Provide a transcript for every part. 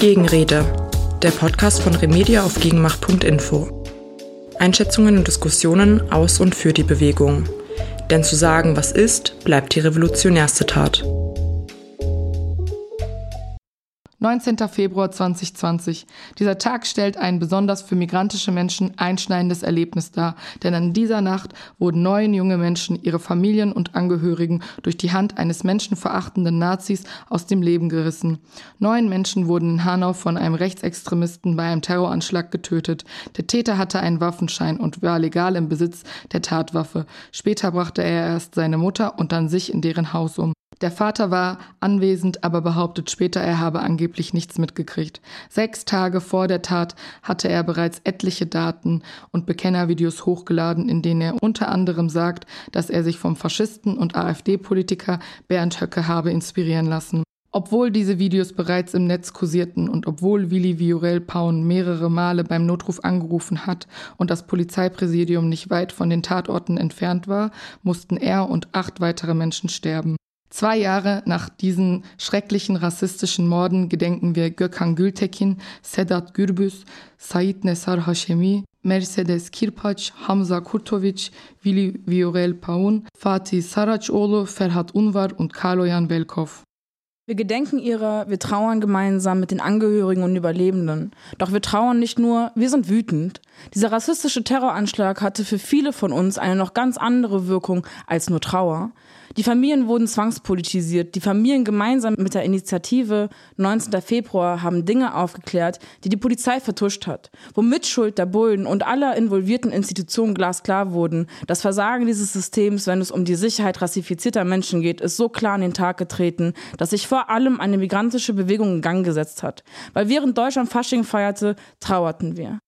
Gegenrede, der Podcast von Remedia auf gegenmacht.info. Einschätzungen und Diskussionen aus und für die Bewegung. Denn zu sagen, was ist, bleibt die revolutionärste Tat. 19. Februar 2020. Dieser Tag stellt ein besonders für migrantische Menschen einschneidendes Erlebnis dar, denn an dieser Nacht wurden neun junge Menschen, ihre Familien und Angehörigen durch die Hand eines menschenverachtenden Nazis aus dem Leben gerissen. Neun Menschen wurden in Hanau von einem Rechtsextremisten bei einem Terroranschlag getötet. Der Täter hatte einen Waffenschein und war legal im Besitz der Tatwaffe. Später brachte er erst seine Mutter und dann sich in deren Haus um. Der Vater war anwesend, aber behauptet später, er habe angeblich nichts mitgekriegt. Sechs Tage vor der Tat hatte er bereits etliche Daten und Bekennervideos hochgeladen, in denen er unter anderem sagt, dass er sich vom Faschisten und AfD-Politiker Bernd Höcke habe inspirieren lassen. Obwohl diese Videos bereits im Netz kursierten und obwohl Willi Viorel Paun mehrere Male beim Notruf angerufen hat und das Polizeipräsidium nicht weit von den Tatorten entfernt war, mussten er und acht weitere Menschen sterben. Zwei Jahre nach diesen schrecklichen rassistischen Morden gedenken wir Gökhan Gültekin, Sedat Gürbüz, Said Nesar Hashemi, Mercedes Kirpac, Hamza Kurtovic, Willi Viorel Paun, Fatih Saracoğlu, Ferhat Unvar und Kaloyan Velkov. Wir gedenken ihrer, wir trauern gemeinsam mit den Angehörigen und Überlebenden. Doch wir trauern nicht nur, wir sind wütend. Dieser rassistische Terroranschlag hatte für viele von uns eine noch ganz andere Wirkung als nur Trauer. Die Familien wurden zwangspolitisiert. Die Familien gemeinsam mit der Initiative 19. Februar haben Dinge aufgeklärt, die die Polizei vertuscht hat. Wo Mitschuld der Bullen und aller involvierten Institutionen glasklar wurden. Das Versagen dieses Systems, wenn es um die Sicherheit rassifizierter Menschen geht, ist so klar an den Tag getreten, dass sich vor allem eine migrantische Bewegung in Gang gesetzt hat. Weil während Deutschland Fasching feierte, trauerten wir.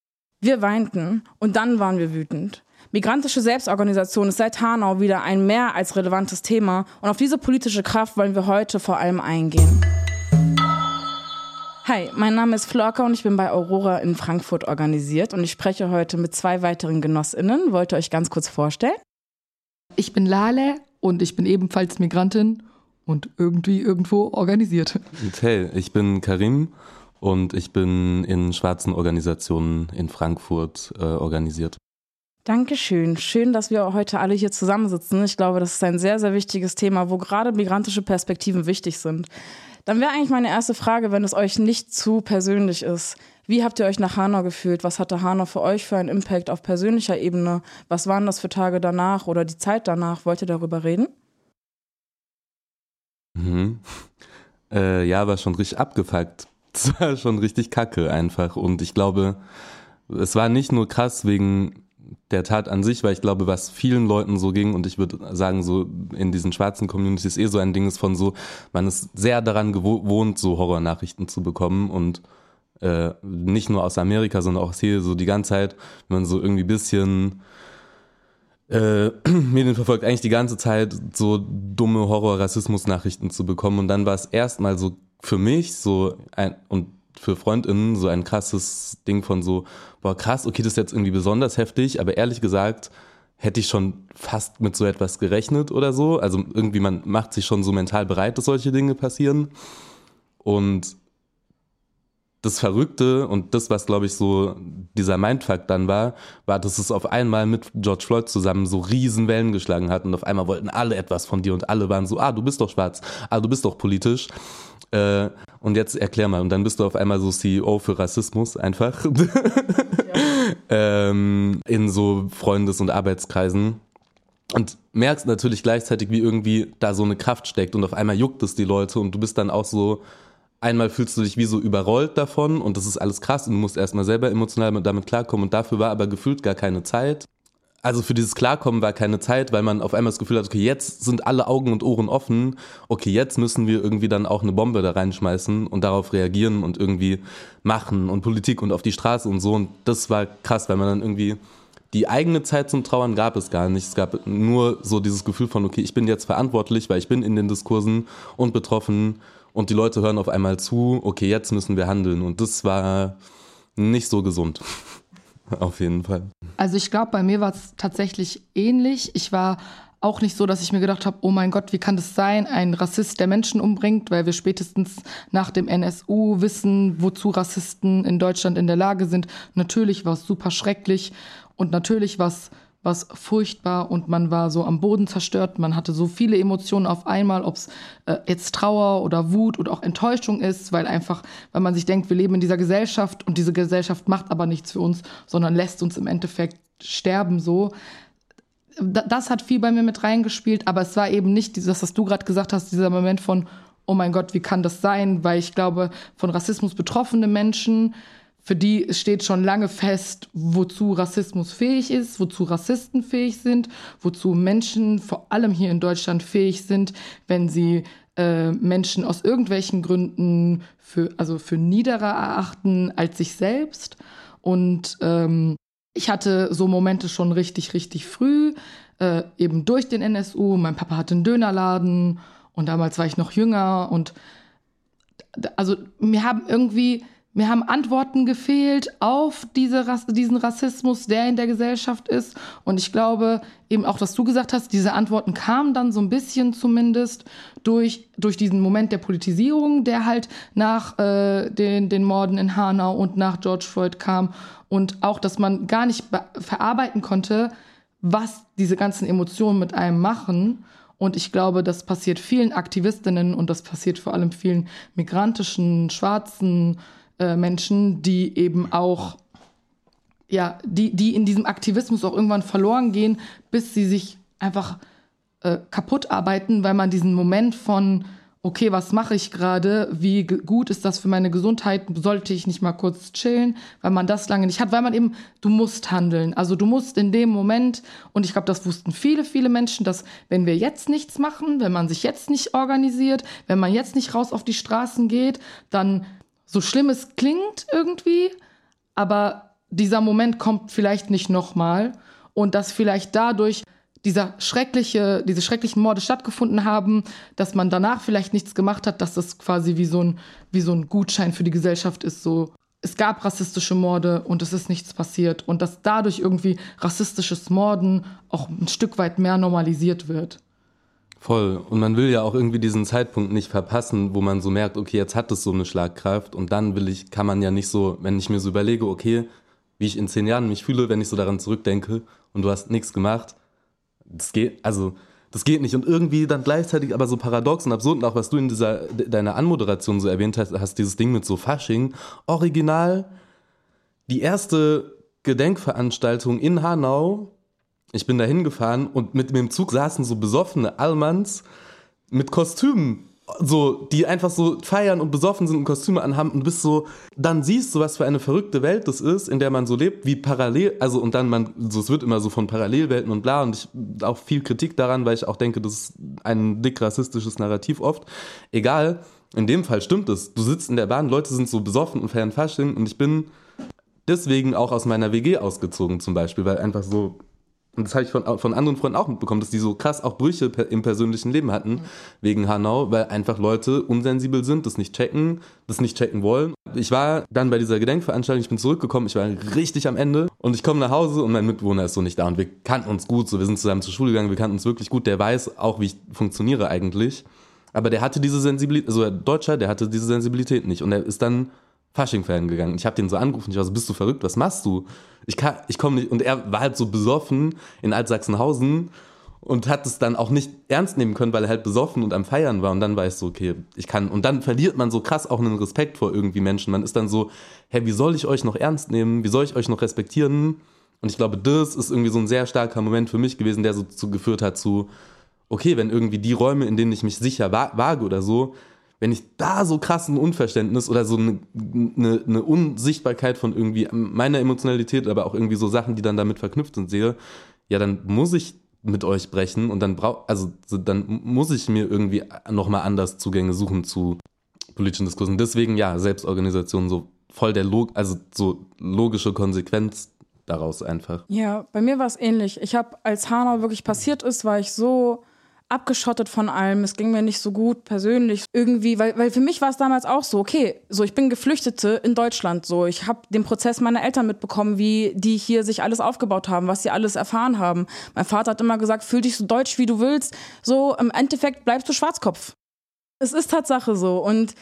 Wir weinten und dann waren wir wütend. Migrantische Selbstorganisation ist seit Hanau wieder ein mehr als relevantes Thema und auf diese politische Kraft wollen wir heute vor allem eingehen. Hi, mein Name ist Florka und ich bin bei Aurora in Frankfurt organisiert und ich spreche heute mit zwei weiteren Genossinnen. Wollt ihr euch ganz kurz vorstellen? Ich bin Lale und ich bin ebenfalls Migrantin und irgendwie irgendwo organisiert. Hey, ich bin Karim und ich bin in schwarzen Organisationen in Frankfurt äh, organisiert. Dankeschön. Schön, dass wir heute alle hier zusammensitzen. Ich glaube, das ist ein sehr, sehr wichtiges Thema, wo gerade migrantische Perspektiven wichtig sind. Dann wäre eigentlich meine erste Frage, wenn es euch nicht zu persönlich ist. Wie habt ihr euch nach Hanau gefühlt? Was hatte Hanau für euch für einen Impact auf persönlicher Ebene? Was waren das für Tage danach oder die Zeit danach? Wollt ihr darüber reden? Mhm. Äh, ja, war schon richtig abgefuckt. Es war schon richtig kacke einfach. Und ich glaube, es war nicht nur krass wegen der Tat an sich, weil ich glaube, was vielen Leuten so ging und ich würde sagen, so in diesen schwarzen Communities eh so ein Ding ist von so, man ist sehr daran gewohnt, so Horrornachrichten zu bekommen und äh, nicht nur aus Amerika, sondern auch hier so die ganze Zeit, wenn man so irgendwie bisschen äh, Medien verfolgt, eigentlich die ganze Zeit so dumme Horror-Rassismus-Nachrichten zu bekommen. Und dann war es erstmal so für mich so ein und für FreundInnen so ein krasses Ding von so, boah, krass, okay, das ist jetzt irgendwie besonders heftig, aber ehrlich gesagt hätte ich schon fast mit so etwas gerechnet oder so. Also irgendwie, man macht sich schon so mental bereit, dass solche Dinge passieren. Und das Verrückte und das, was glaube ich so dieser Mindfuck dann war, war, dass es auf einmal mit George Floyd zusammen so riesen Wellen geschlagen hat und auf einmal wollten alle etwas von dir und alle waren so, ah, du bist doch schwarz, ah, du bist doch politisch. Äh, und jetzt erklär mal. Und dann bist du auf einmal so CEO für Rassismus einfach. Ja. ähm, in so Freundes- und Arbeitskreisen. Und merkst natürlich gleichzeitig, wie irgendwie da so eine Kraft steckt und auf einmal juckt es die Leute und du bist dann auch so, einmal fühlst du dich wie so überrollt davon und das ist alles krass und du musst erstmal selber emotional damit klarkommen und dafür war aber gefühlt gar keine Zeit also für dieses Klarkommen war keine Zeit, weil man auf einmal das Gefühl hat, okay, jetzt sind alle Augen und Ohren offen, okay, jetzt müssen wir irgendwie dann auch eine Bombe da reinschmeißen und darauf reagieren und irgendwie machen und Politik und auf die Straße und so. Und das war krass, weil man dann irgendwie die eigene Zeit zum Trauern gab es gar nicht. Es gab nur so dieses Gefühl von, okay, ich bin jetzt verantwortlich, weil ich bin in den Diskursen und betroffen und die Leute hören auf einmal zu, okay, jetzt müssen wir handeln. Und das war nicht so gesund. Auf jeden Fall. Also ich glaube, bei mir war es tatsächlich ähnlich. Ich war auch nicht so, dass ich mir gedacht habe, oh mein Gott, wie kann das sein, ein Rassist, der Menschen umbringt, weil wir spätestens nach dem NSU wissen, wozu Rassisten in Deutschland in der Lage sind. Natürlich war es super schrecklich und natürlich war es was furchtbar und man war so am Boden zerstört. Man hatte so viele Emotionen auf einmal, ob es äh, jetzt Trauer oder Wut oder auch Enttäuschung ist, weil einfach, weil man sich denkt, wir leben in dieser Gesellschaft und diese Gesellschaft macht aber nichts für uns, sondern lässt uns im Endeffekt sterben so. Das hat viel bei mir mit reingespielt, aber es war eben nicht dieses, was du gerade gesagt hast, dieser Moment von, oh mein Gott, wie kann das sein? Weil ich glaube, von Rassismus betroffene Menschen, für die steht schon lange fest, wozu Rassismus fähig ist, wozu Rassisten fähig sind, wozu Menschen vor allem hier in Deutschland fähig sind, wenn sie äh, Menschen aus irgendwelchen Gründen für, also für niederer erachten als sich selbst. Und ähm, ich hatte so Momente schon richtig, richtig früh, äh, eben durch den NSU. Mein Papa hatte einen Dönerladen und damals war ich noch jünger und also mir haben irgendwie mir haben Antworten gefehlt auf diese, diesen Rassismus, der in der Gesellschaft ist. Und ich glaube eben auch, was du gesagt hast, diese Antworten kamen dann so ein bisschen zumindest durch, durch diesen Moment der Politisierung, der halt nach äh, den, den Morden in Hanau und nach George Floyd kam. Und auch, dass man gar nicht verarbeiten konnte, was diese ganzen Emotionen mit einem machen. Und ich glaube, das passiert vielen Aktivistinnen und das passiert vor allem vielen migrantischen, schwarzen, äh, Menschen, die eben auch, ja, die, die in diesem Aktivismus auch irgendwann verloren gehen, bis sie sich einfach äh, kaputt arbeiten, weil man diesen Moment von, okay, was mache ich gerade? Wie gut ist das für meine Gesundheit? Sollte ich nicht mal kurz chillen? Weil man das lange nicht hat, weil man eben, du musst handeln. Also du musst in dem Moment, und ich glaube, das wussten viele, viele Menschen, dass wenn wir jetzt nichts machen, wenn man sich jetzt nicht organisiert, wenn man jetzt nicht raus auf die Straßen geht, dann so schlimm es klingt irgendwie, aber dieser Moment kommt vielleicht nicht nochmal und dass vielleicht dadurch dieser schreckliche, diese schrecklichen Morde stattgefunden haben, dass man danach vielleicht nichts gemacht hat, dass das quasi wie so ein, wie so ein Gutschein für die Gesellschaft ist, so es gab rassistische Morde und es ist nichts passiert und dass dadurch irgendwie rassistisches Morden auch ein Stück weit mehr normalisiert wird. Voll. Und man will ja auch irgendwie diesen Zeitpunkt nicht verpassen, wo man so merkt, okay, jetzt hat es so eine Schlagkraft und dann will ich, kann man ja nicht so, wenn ich mir so überlege, okay, wie ich in zehn Jahren mich fühle, wenn ich so daran zurückdenke und du hast nichts gemacht, das geht, also, das geht nicht. Und irgendwie dann gleichzeitig aber so paradox und absurd und auch was du in dieser, deiner Anmoderation so erwähnt hast, hast dieses Ding mit so Fasching, original, die erste Gedenkveranstaltung in Hanau ich bin da hingefahren und mit dem Zug saßen so besoffene Allmanns mit Kostümen, so, die einfach so feiern und besoffen sind und Kostüme anhaben und bist so, dann siehst du, was für eine verrückte Welt das ist, in der man so lebt, wie parallel, also und dann man, so, es wird immer so von Parallelwelten und bla und ich auch viel Kritik daran, weil ich auch denke, das ist ein dick rassistisches Narrativ oft. Egal, in dem Fall stimmt es. Du sitzt in der Bahn, Leute sind so besoffen und feiern Fasching und ich bin deswegen auch aus meiner WG ausgezogen zum Beispiel, weil einfach so und das habe ich von, von anderen Freunden auch mitbekommen, dass die so krass auch Brüche im persönlichen Leben hatten, mhm. wegen Hanau, weil einfach Leute unsensibel sind, das nicht checken, das nicht checken wollen. Ich war dann bei dieser Gedenkveranstaltung, ich bin zurückgekommen, ich war richtig am Ende und ich komme nach Hause und mein Mitbewohner ist so nicht da und wir kannten uns gut, so wir sind zusammen zur Schule gegangen, wir kannten uns wirklich gut, der weiß auch, wie ich funktioniere eigentlich. Aber der hatte diese Sensibilität, also der Deutscher, der hatte diese Sensibilität nicht und er ist dann Fasching-Fan gegangen. Ich habe den so angerufen, ich war so, bist du verrückt, was machst du? Ich kann, ich komme nicht. Und er war halt so besoffen in Altsachsenhausen und hat es dann auch nicht ernst nehmen können, weil er halt besoffen und am Feiern war. Und dann war ich so, okay, ich kann. Und dann verliert man so krass auch einen Respekt vor irgendwie Menschen. Man ist dann so, hä, wie soll ich euch noch ernst nehmen? Wie soll ich euch noch respektieren? Und ich glaube, das ist irgendwie so ein sehr starker Moment für mich gewesen, der so zu, geführt hat zu, okay, wenn irgendwie die Räume, in denen ich mich sicher wage oder so, wenn ich da so krassen Unverständnis oder so eine, eine, eine Unsichtbarkeit von irgendwie meiner Emotionalität, aber auch irgendwie so Sachen, die dann damit verknüpft sind, sehe, ja, dann muss ich mit euch brechen und dann brauch, also dann muss ich mir irgendwie nochmal anders Zugänge suchen zu politischen Diskursen. Deswegen ja, Selbstorganisation so voll der Log also so logische Konsequenz daraus einfach. Ja, bei mir war es ähnlich. Ich habe, als Hanau wirklich passiert ist, war ich so abgeschottet von allem. Es ging mir nicht so gut persönlich irgendwie, weil, weil für mich war es damals auch so, okay, so ich bin Geflüchtete in Deutschland, so ich habe den Prozess meiner Eltern mitbekommen, wie die hier sich alles aufgebaut haben, was sie alles erfahren haben. Mein Vater hat immer gesagt, fühl dich so deutsch, wie du willst. So im Endeffekt bleibst du Schwarzkopf. Es ist Tatsache so. Und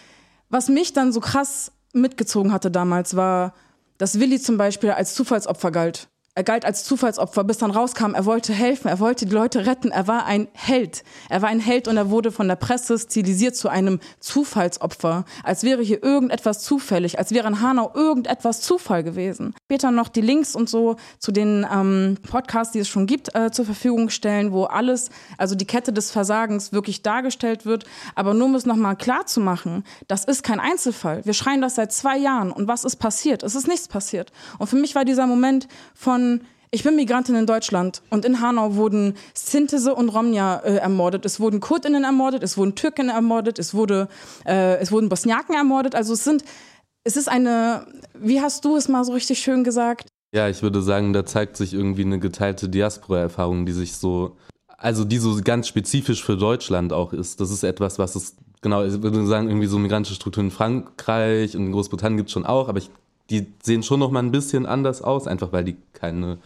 was mich dann so krass mitgezogen hatte damals, war, dass Willi zum Beispiel als Zufallsopfer galt. Er galt als Zufallsopfer, bis dann rauskam, er wollte helfen, er wollte die Leute retten, er war ein Held. Er war ein Held und er wurde von der Presse stilisiert zu einem Zufallsopfer, als wäre hier irgendetwas zufällig, als wäre in Hanau irgendetwas Zufall gewesen. Später noch die Links und so zu den ähm, Podcasts, die es schon gibt, äh, zur Verfügung stellen, wo alles, also die Kette des Versagens wirklich dargestellt wird. Aber nur um es nochmal klar zu machen, das ist kein Einzelfall. Wir schreien das seit zwei Jahren und was ist passiert? Es ist nichts passiert. Und für mich war dieser Moment von ich bin Migrantin in Deutschland und in Hanau wurden Sintese und Romja äh, ermordet. Es wurden Kurdinnen ermordet, es wurden Türken ermordet, es, wurde, äh, es wurden Bosniaken ermordet. Also es sind, es ist eine, wie hast du es mal so richtig schön gesagt? Ja, ich würde sagen, da zeigt sich irgendwie eine geteilte Diaspora-Erfahrung, die sich so, also die so ganz spezifisch für Deutschland auch ist. Das ist etwas, was es, genau, ich würde sagen, irgendwie so migrantische Strukturen in Frankreich und in Großbritannien gibt es schon auch, aber ich die sehen schon noch mal ein bisschen anders aus, einfach weil die keine,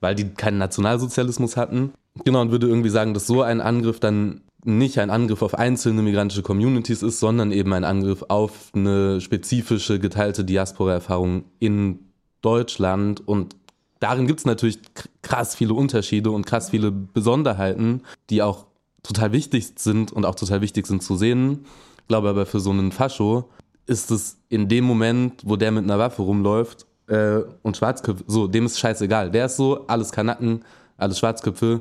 weil die keinen Nationalsozialismus hatten. Genau, und würde irgendwie sagen, dass so ein Angriff dann nicht ein Angriff auf einzelne migrantische Communities ist, sondern eben ein Angriff auf eine spezifische geteilte Diaspora-Erfahrung in Deutschland. Und darin gibt es natürlich krass viele Unterschiede und krass viele Besonderheiten, die auch total wichtig sind und auch total wichtig sind zu sehen. Ich glaube aber für so einen Fascho ist es in dem Moment, wo der mit einer Waffe rumläuft äh, und Schwarzköpfe, so, dem ist scheißegal. Der ist so, alles Kanacken, alles Schwarzköpfe,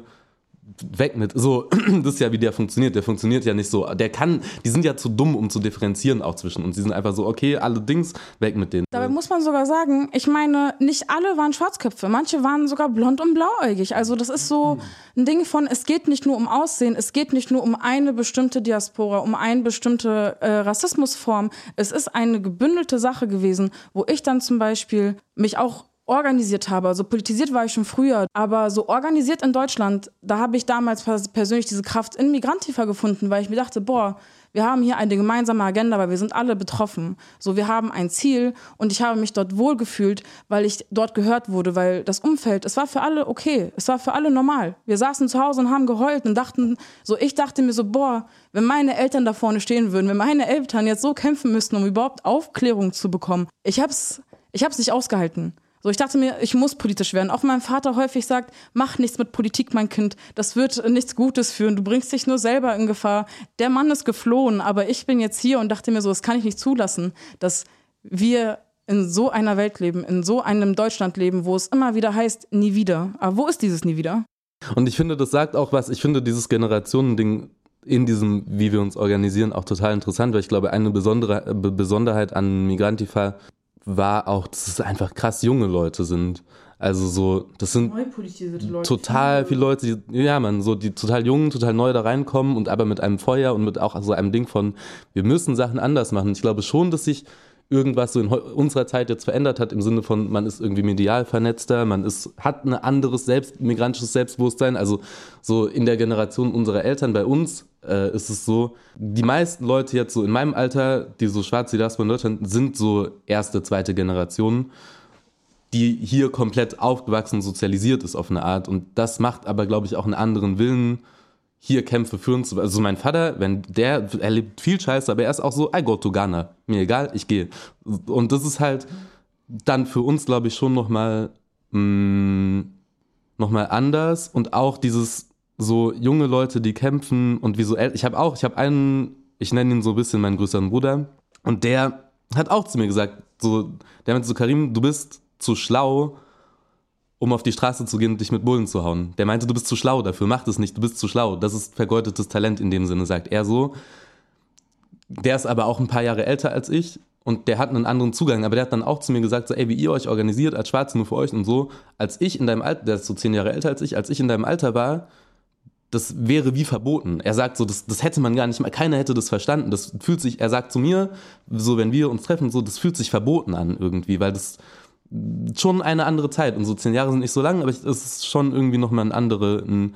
weg mit. So, das ist ja, wie der funktioniert. Der funktioniert ja nicht so. Der kann, die sind ja zu dumm, um zu differenzieren auch zwischen uns. Die sind einfach so, okay, alle Dings, weg mit denen. Dabei muss man sogar sagen, ich meine, nicht alle waren Schwarzköpfe. Manche waren sogar blond und blauäugig. Also das ist so ein Ding von, es geht nicht nur um Aussehen, es geht nicht nur um eine bestimmte Diaspora, um eine bestimmte äh, Rassismusform. Es ist eine gebündelte Sache gewesen, wo ich dann zum Beispiel mich auch organisiert habe. Also politisiert war ich schon früher, aber so organisiert in Deutschland, da habe ich damals persönlich diese Kraft in Migrantifa gefunden, weil ich mir dachte, boah, wir haben hier eine gemeinsame Agenda, weil wir sind alle betroffen. So, wir haben ein Ziel und ich habe mich dort wohlgefühlt, weil ich dort gehört wurde, weil das Umfeld, es war für alle okay, es war für alle normal. Wir saßen zu Hause und haben geheult und dachten, so, ich dachte mir so, boah, wenn meine Eltern da vorne stehen würden, wenn meine Eltern jetzt so kämpfen müssten, um überhaupt Aufklärung zu bekommen, ich hab's, ich hab's nicht ausgehalten. So, ich dachte mir, ich muss politisch werden. Auch mein Vater häufig sagt, mach nichts mit Politik, mein Kind. Das wird nichts Gutes führen. Du bringst dich nur selber in Gefahr. Der Mann ist geflohen, aber ich bin jetzt hier und dachte mir so, das kann ich nicht zulassen, dass wir in so einer Welt leben, in so einem Deutschland leben, wo es immer wieder heißt, nie wieder. Aber wo ist dieses nie wieder? Und ich finde, das sagt auch was. Ich finde dieses Generationending in diesem, wie wir uns organisieren, auch total interessant, weil ich glaube, eine besondere Besonderheit an Migrantifa war auch, dass es einfach krass junge Leute sind. Also so, das sind Leute. total viele Leute, die, ja man, so die total jung, total neu da reinkommen und aber mit einem Feuer und mit auch so einem Ding von, wir müssen Sachen anders machen. Ich glaube schon, dass sich irgendwas so in unserer Zeit jetzt verändert hat, im Sinne von, man ist irgendwie medial vernetzter, man ist, hat ein anderes selbst, migrantisches Selbstbewusstsein. Also so in der Generation unserer Eltern bei uns äh, ist es so, die meisten Leute jetzt so in meinem Alter, die so schwarz Diaspora in Deutschland, sind so erste, zweite Generation, die hier komplett aufgewachsen, sozialisiert ist auf eine Art. Und das macht aber, glaube ich, auch einen anderen Willen, hier Kämpfe führen zu. Also mein Vater, wenn der erlebt viel Scheiße, aber er ist auch so, I go to Ghana. Mir egal, ich gehe. Und das ist halt dann für uns, glaube ich, schon nochmal mm, noch mal anders. Und auch dieses so junge Leute, die kämpfen und visuell. Ich habe auch, ich habe einen, ich nenne ihn so ein bisschen meinen größeren Bruder. Und der hat auch zu mir gesagt, so, der meinte so, Karim, du bist zu schlau, um auf die Straße zu gehen und dich mit Bullen zu hauen. Der meinte, du bist zu schlau dafür, mach das nicht, du bist zu schlau. Das ist vergeudetes Talent in dem Sinne, sagt er so. Der ist aber auch ein paar Jahre älter als ich und der hat einen anderen Zugang, aber der hat dann auch zu mir gesagt, so, ey, wie ihr euch organisiert als Schwarze nur für euch und so, als ich in deinem Alter, der ist so zehn Jahre älter als ich, als ich in deinem Alter war, das wäre wie verboten. Er sagt so, das, das hätte man gar nicht mal, keiner hätte das verstanden. Das fühlt sich, er sagt zu mir, so wenn wir uns treffen, so, das fühlt sich verboten an irgendwie, weil das, schon eine andere Zeit. Und so zehn Jahre sind nicht so lang, aber es ist schon irgendwie nochmal ein, andere, ein,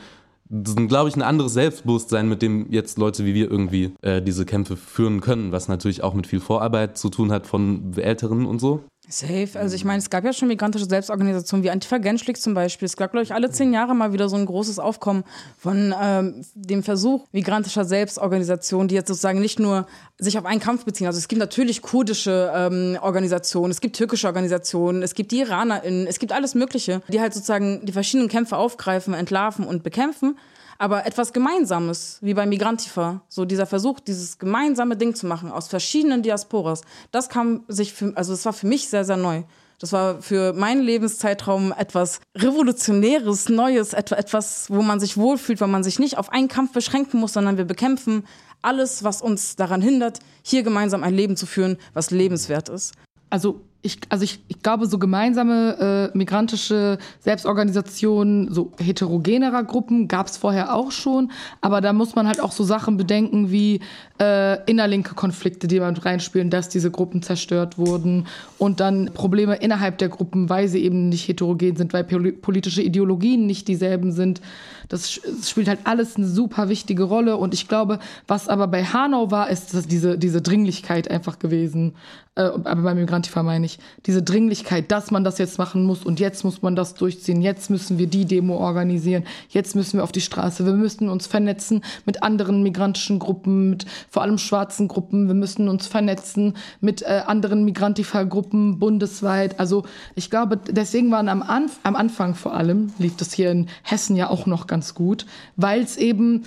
glaube ich, ein anderes Selbstbewusstsein, mit dem jetzt Leute wie wir irgendwie äh, diese Kämpfe führen können, was natürlich auch mit viel Vorarbeit zu tun hat von Älteren und so. Safe. Also ich meine, es gab ja schon migrantische Selbstorganisationen wie Antifa Genschlik zum Beispiel. Es gab, glaube ich, alle zehn Jahre mal wieder so ein großes Aufkommen von ähm, dem Versuch migrantischer Selbstorganisationen, die jetzt sozusagen nicht nur sich auf einen Kampf beziehen. Also es gibt natürlich kurdische ähm, Organisationen, es gibt türkische Organisationen, es gibt die IranerInnen, es gibt alles Mögliche, die halt sozusagen die verschiedenen Kämpfe aufgreifen, entlarven und bekämpfen aber etwas Gemeinsames, wie bei Migrantifa, so dieser Versuch, dieses gemeinsame Ding zu machen aus verschiedenen Diasporas, das kam sich für, also das war für mich sehr, sehr neu. Das war für meinen Lebenszeitraum etwas Revolutionäres, Neues, etwas, wo man sich wohlfühlt, weil man sich nicht auf einen Kampf beschränken muss, sondern wir bekämpfen alles, was uns daran hindert, hier gemeinsam ein Leben zu führen, was lebenswert ist. Also ich, also ich, ich glaube, so gemeinsame äh, migrantische Selbstorganisationen, so heterogenerer Gruppen gab es vorher auch schon, aber da muss man halt auch so Sachen bedenken wie äh, innerlinke Konflikte, die man reinspielen, dass diese Gruppen zerstört wurden und dann Probleme innerhalb der Gruppen, weil sie eben nicht heterogen sind, weil politische Ideologien nicht dieselben sind. Das, das spielt halt alles eine super wichtige Rolle und ich glaube, was aber bei Hanau war, ist diese, diese Dringlichkeit einfach gewesen. Äh, aber beim Migrantifa meine ich, diese Dringlichkeit, dass man das jetzt machen muss und jetzt muss man das durchziehen, jetzt müssen wir die Demo organisieren, jetzt müssen wir auf die Straße, wir müssen uns vernetzen mit anderen migrantischen Gruppen, mit vor allem schwarzen Gruppen. Wir müssen uns vernetzen mit äh, anderen Migrantifa-Gruppen bundesweit. Also ich glaube, deswegen waren am, Anf am Anfang vor allem, lief das hier in Hessen ja auch noch ganz gut, weil es eben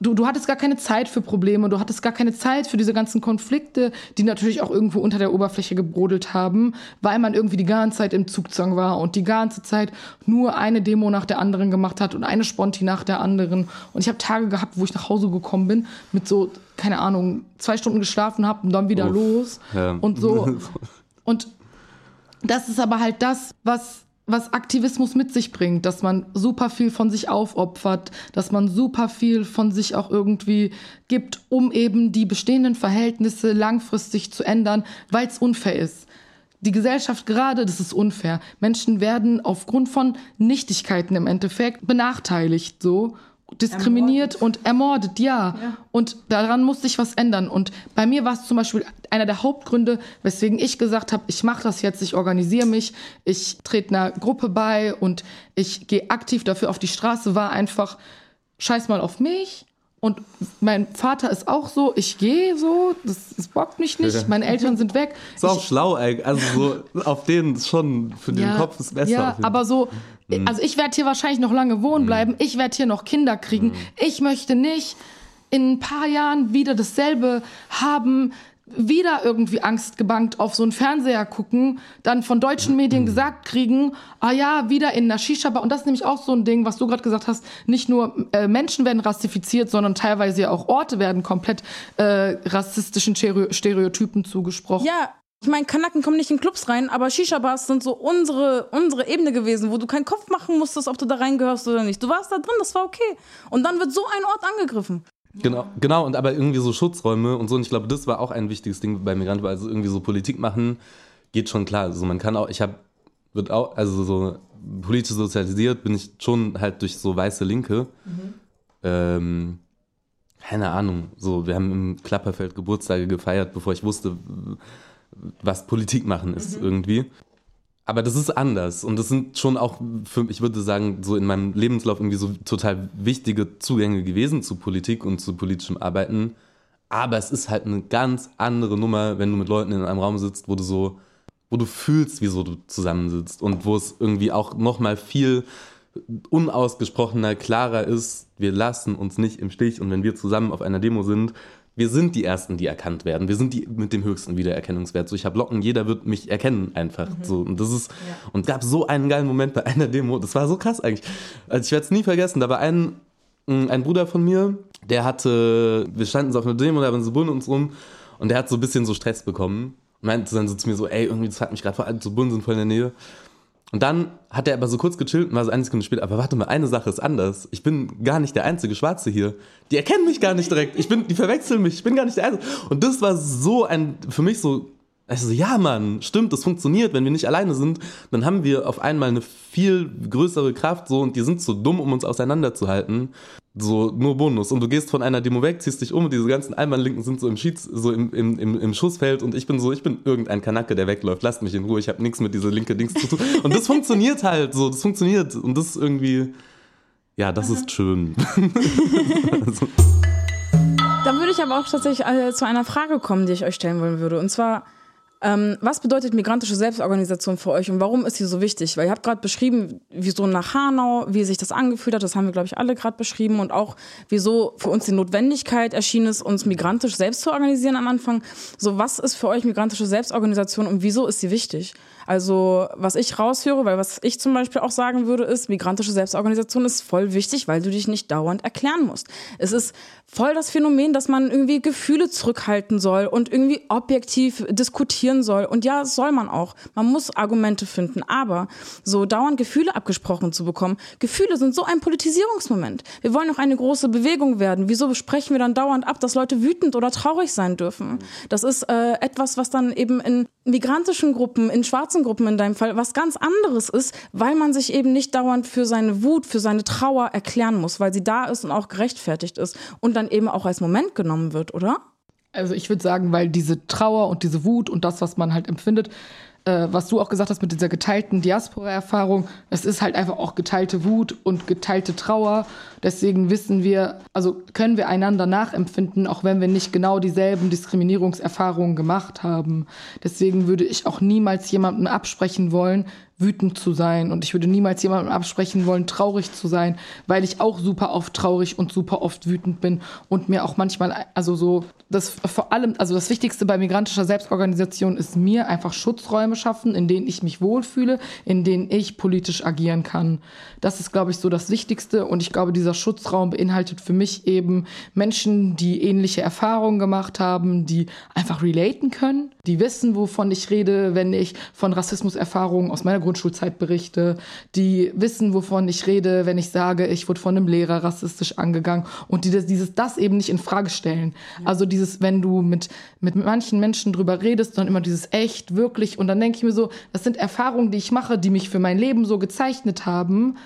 du, du hattest gar keine Zeit für Probleme, du hattest gar keine Zeit für diese ganzen Konflikte, die natürlich auch irgendwo unter der Oberfläche gebrodelt haben, weil man irgendwie die ganze Zeit im Zugzwang war und die ganze Zeit nur eine Demo nach der anderen gemacht hat und eine Sponti nach der anderen. Und ich habe Tage gehabt, wo ich nach Hause gekommen bin mit so, keine Ahnung, zwei Stunden geschlafen habe und dann wieder Uff, los ja. und so. Und das ist aber halt das, was was Aktivismus mit sich bringt, dass man super viel von sich aufopfert, dass man super viel von sich auch irgendwie gibt, um eben die bestehenden Verhältnisse langfristig zu ändern, weil es unfair ist. Die Gesellschaft gerade, das ist unfair. Menschen werden aufgrund von Nichtigkeiten im Endeffekt benachteiligt, so diskriminiert ermordet. und ermordet, ja. ja. Und daran muss sich was ändern. Und bei mir war es zum Beispiel einer der Hauptgründe, weswegen ich gesagt habe, ich mache das jetzt, ich organisiere mich, ich trete einer Gruppe bei und ich gehe aktiv dafür auf die Straße, war einfach, scheiß mal auf mich. Und mein Vater ist auch so, ich gehe so, das, das bockt mich nicht, meine Eltern sind weg. Ist auch ich, schlau, also so auf denen schon, für den ja, Kopf ist besser. Ja, aber so, Mhm. Also ich werde hier wahrscheinlich noch lange wohnen mhm. bleiben. Ich werde hier noch Kinder kriegen. Mhm. Ich möchte nicht in ein paar Jahren wieder dasselbe haben, wieder irgendwie Angst gebankt auf so einen Fernseher gucken, dann von deutschen Medien gesagt kriegen, ah ja, wieder in einer Shisha-Bar. Und das ist nämlich auch so ein Ding, was du gerade gesagt hast, nicht nur äh, Menschen werden rassifiziert, sondern teilweise ja auch Orte werden komplett äh, rassistischen Stereotypen zugesprochen. Ja, ich meine, Kanaken kommen nicht in Clubs rein, aber Shisha-Bars sind so unsere, unsere Ebene gewesen, wo du keinen Kopf machen musstest, ob du da reingehörst oder nicht. Du warst da drin, das war okay. Und dann wird so ein Ort angegriffen. Genau, genau, und aber irgendwie so Schutzräume und so. Und ich glaube, das war auch ein wichtiges Ding bei Migranten, weil also irgendwie so Politik machen geht schon klar. Also man kann auch, ich habe, wird auch, also so politisch sozialisiert bin ich schon halt durch so weiße Linke. Mhm. Ähm, keine Ahnung, so, wir haben im Klapperfeld Geburtstage gefeiert, bevor ich wusste, was Politik machen ist mhm. irgendwie. Aber das ist anders und das sind schon auch, für, ich würde sagen, so in meinem Lebenslauf irgendwie so total wichtige Zugänge gewesen zu Politik und zu politischem Arbeiten. Aber es ist halt eine ganz andere Nummer, wenn du mit Leuten in einem Raum sitzt, wo du so, wo du fühlst, wieso du zusammensitzt und wo es irgendwie auch nochmal viel unausgesprochener, klarer ist, wir lassen uns nicht im Stich und wenn wir zusammen auf einer Demo sind, wir sind die Ersten, die erkannt werden. Wir sind die mit dem höchsten Wiedererkennungswert. So, ich habe Locken, jeder wird mich erkennen einfach. Mhm. So, und das ist, ja. und gab so einen geilen Moment bei einer Demo. Das war so krass eigentlich. Also ich werde es nie vergessen. Da war ein, mm, ein Bruder von mir, der hatte, wir standen so auf einer Demo, da waren so Bullen uns rum und der hat so ein bisschen so Stress bekommen. Meinte dann so zu mir so, ey, irgendwie, das hat mich gerade vor allem so Bullen sind voll in der Nähe. Und dann hat er aber so kurz gechillt und war so eine Sekunde später, aber warte mal, eine Sache ist anders. Ich bin gar nicht der einzige Schwarze hier. Die erkennen mich gar nicht direkt. Ich bin, die verwechseln mich. Ich bin gar nicht der Einzige. Und das war so ein, für mich so Also ja, Mann, stimmt, das funktioniert. Wenn wir nicht alleine sind, dann haben wir auf einmal eine viel größere Kraft so und die sind zu dumm, um uns auseinanderzuhalten. So nur Bonus. Und du gehst von einer Demo weg, ziehst dich um und diese ganzen Almanlinken sind so im Schieds, so im, im, im, im Schussfeld und ich bin so, ich bin irgendein Kanacke, der wegläuft. Lasst mich in Ruhe, ich habe nichts mit dieser linke Dings zu tun. Und das funktioniert halt so, das funktioniert. Und das ist irgendwie, ja, das ist schön. also. Dann würde ich aber auch tatsächlich äh, zu einer Frage kommen, die ich euch stellen wollen würde. Und zwar, ähm, was bedeutet migrantische Selbstorganisation für euch und warum ist sie so wichtig? Weil ihr habt gerade beschrieben, wieso nach Hanau, wie sich das angefühlt hat, das haben wir, glaube ich, alle gerade beschrieben und auch, wieso für uns die Notwendigkeit erschienen ist, uns migrantisch selbst zu organisieren am Anfang. So, was ist für euch migrantische Selbstorganisation und wieso ist sie wichtig? Also, was ich raushöre, weil was ich zum Beispiel auch sagen würde, ist, migrantische Selbstorganisation ist voll wichtig, weil du dich nicht dauernd erklären musst. Es ist voll das Phänomen, dass man irgendwie Gefühle zurückhalten soll und irgendwie objektiv diskutieren soll. Und ja, soll man auch. Man muss Argumente finden. Aber so dauernd Gefühle abgesprochen zu bekommen, Gefühle sind so ein Politisierungsmoment. Wir wollen noch eine große Bewegung werden. Wieso sprechen wir dann dauernd ab, dass Leute wütend oder traurig sein dürfen? Das ist äh, etwas, was dann eben in migrantischen Gruppen, in schwarzen Gruppen in deinem Fall, was ganz anderes ist, weil man sich eben nicht dauernd für seine Wut, für seine Trauer erklären muss, weil sie da ist und auch gerechtfertigt ist und dann eben auch als Moment genommen wird, oder? Also ich würde sagen, weil diese Trauer und diese Wut und das, was man halt empfindet, äh, was du auch gesagt hast mit dieser geteilten Diaspora-Erfahrung, es ist halt einfach auch geteilte Wut und geteilte Trauer. Deswegen wissen wir, also können wir einander nachempfinden, auch wenn wir nicht genau dieselben Diskriminierungserfahrungen gemacht haben. Deswegen würde ich auch niemals jemandem absprechen wollen, wütend zu sein und ich würde niemals jemandem absprechen wollen, traurig zu sein, weil ich auch super oft traurig und super oft wütend bin und mir auch manchmal, also so, das vor allem, also das Wichtigste bei migrantischer Selbstorganisation ist mir einfach Schutzräume schaffen, in denen ich mich wohlfühle, in denen ich politisch agieren kann. Das ist, glaube ich, so das Wichtigste und ich glaube, dieser Schutzraum beinhaltet für mich eben Menschen, die ähnliche Erfahrungen gemacht haben, die einfach relaten können, die wissen, wovon ich rede, wenn ich von Rassismuserfahrungen aus meiner Grundschulzeit berichte, die wissen, wovon ich rede, wenn ich sage, ich wurde von einem Lehrer rassistisch angegangen und die das, dieses das eben nicht in Frage stellen. Ja. Also dieses, wenn du mit, mit manchen Menschen drüber redest, dann immer dieses echt, wirklich und dann denke ich mir so, das sind Erfahrungen, die ich mache, die mich für mein Leben so gezeichnet haben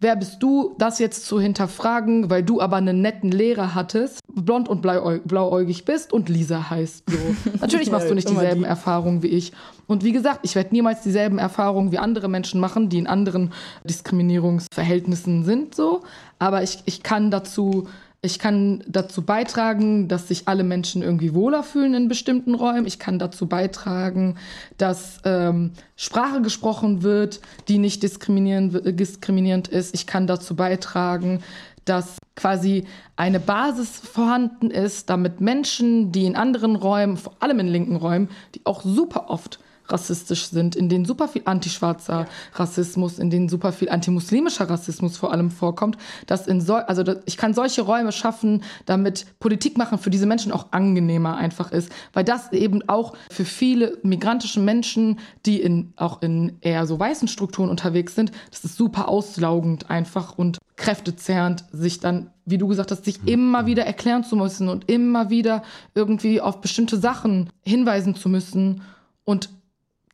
wer bist du, das jetzt zu hinterfragen, weil du aber einen netten Lehrer hattest, blond und blauäugig bist und Lisa heißt. So. Natürlich machst du nicht dieselben die. Erfahrungen wie ich. Und wie gesagt, ich werde niemals dieselben Erfahrungen wie andere Menschen machen, die in anderen Diskriminierungsverhältnissen sind, so. Aber ich, ich kann dazu ich kann dazu beitragen, dass sich alle Menschen irgendwie wohler fühlen in bestimmten Räumen. Ich kann dazu beitragen, dass ähm, Sprache gesprochen wird, die nicht diskriminierend ist. Ich kann dazu beitragen, dass quasi eine Basis vorhanden ist, damit Menschen, die in anderen Räumen, vor allem in linken Räumen, die auch super oft rassistisch sind, in denen super viel antischwarzer Rassismus, in denen super viel antimuslimischer Rassismus vor allem vorkommt, dass in so, also ich kann solche Räume schaffen, damit Politik machen für diese Menschen auch angenehmer einfach ist, weil das eben auch für viele migrantische Menschen, die in auch in eher so weißen Strukturen unterwegs sind, das ist super auslaugend einfach und kräftezerrend, sich dann, wie du gesagt hast, sich mhm. immer wieder erklären zu müssen und immer wieder irgendwie auf bestimmte Sachen hinweisen zu müssen und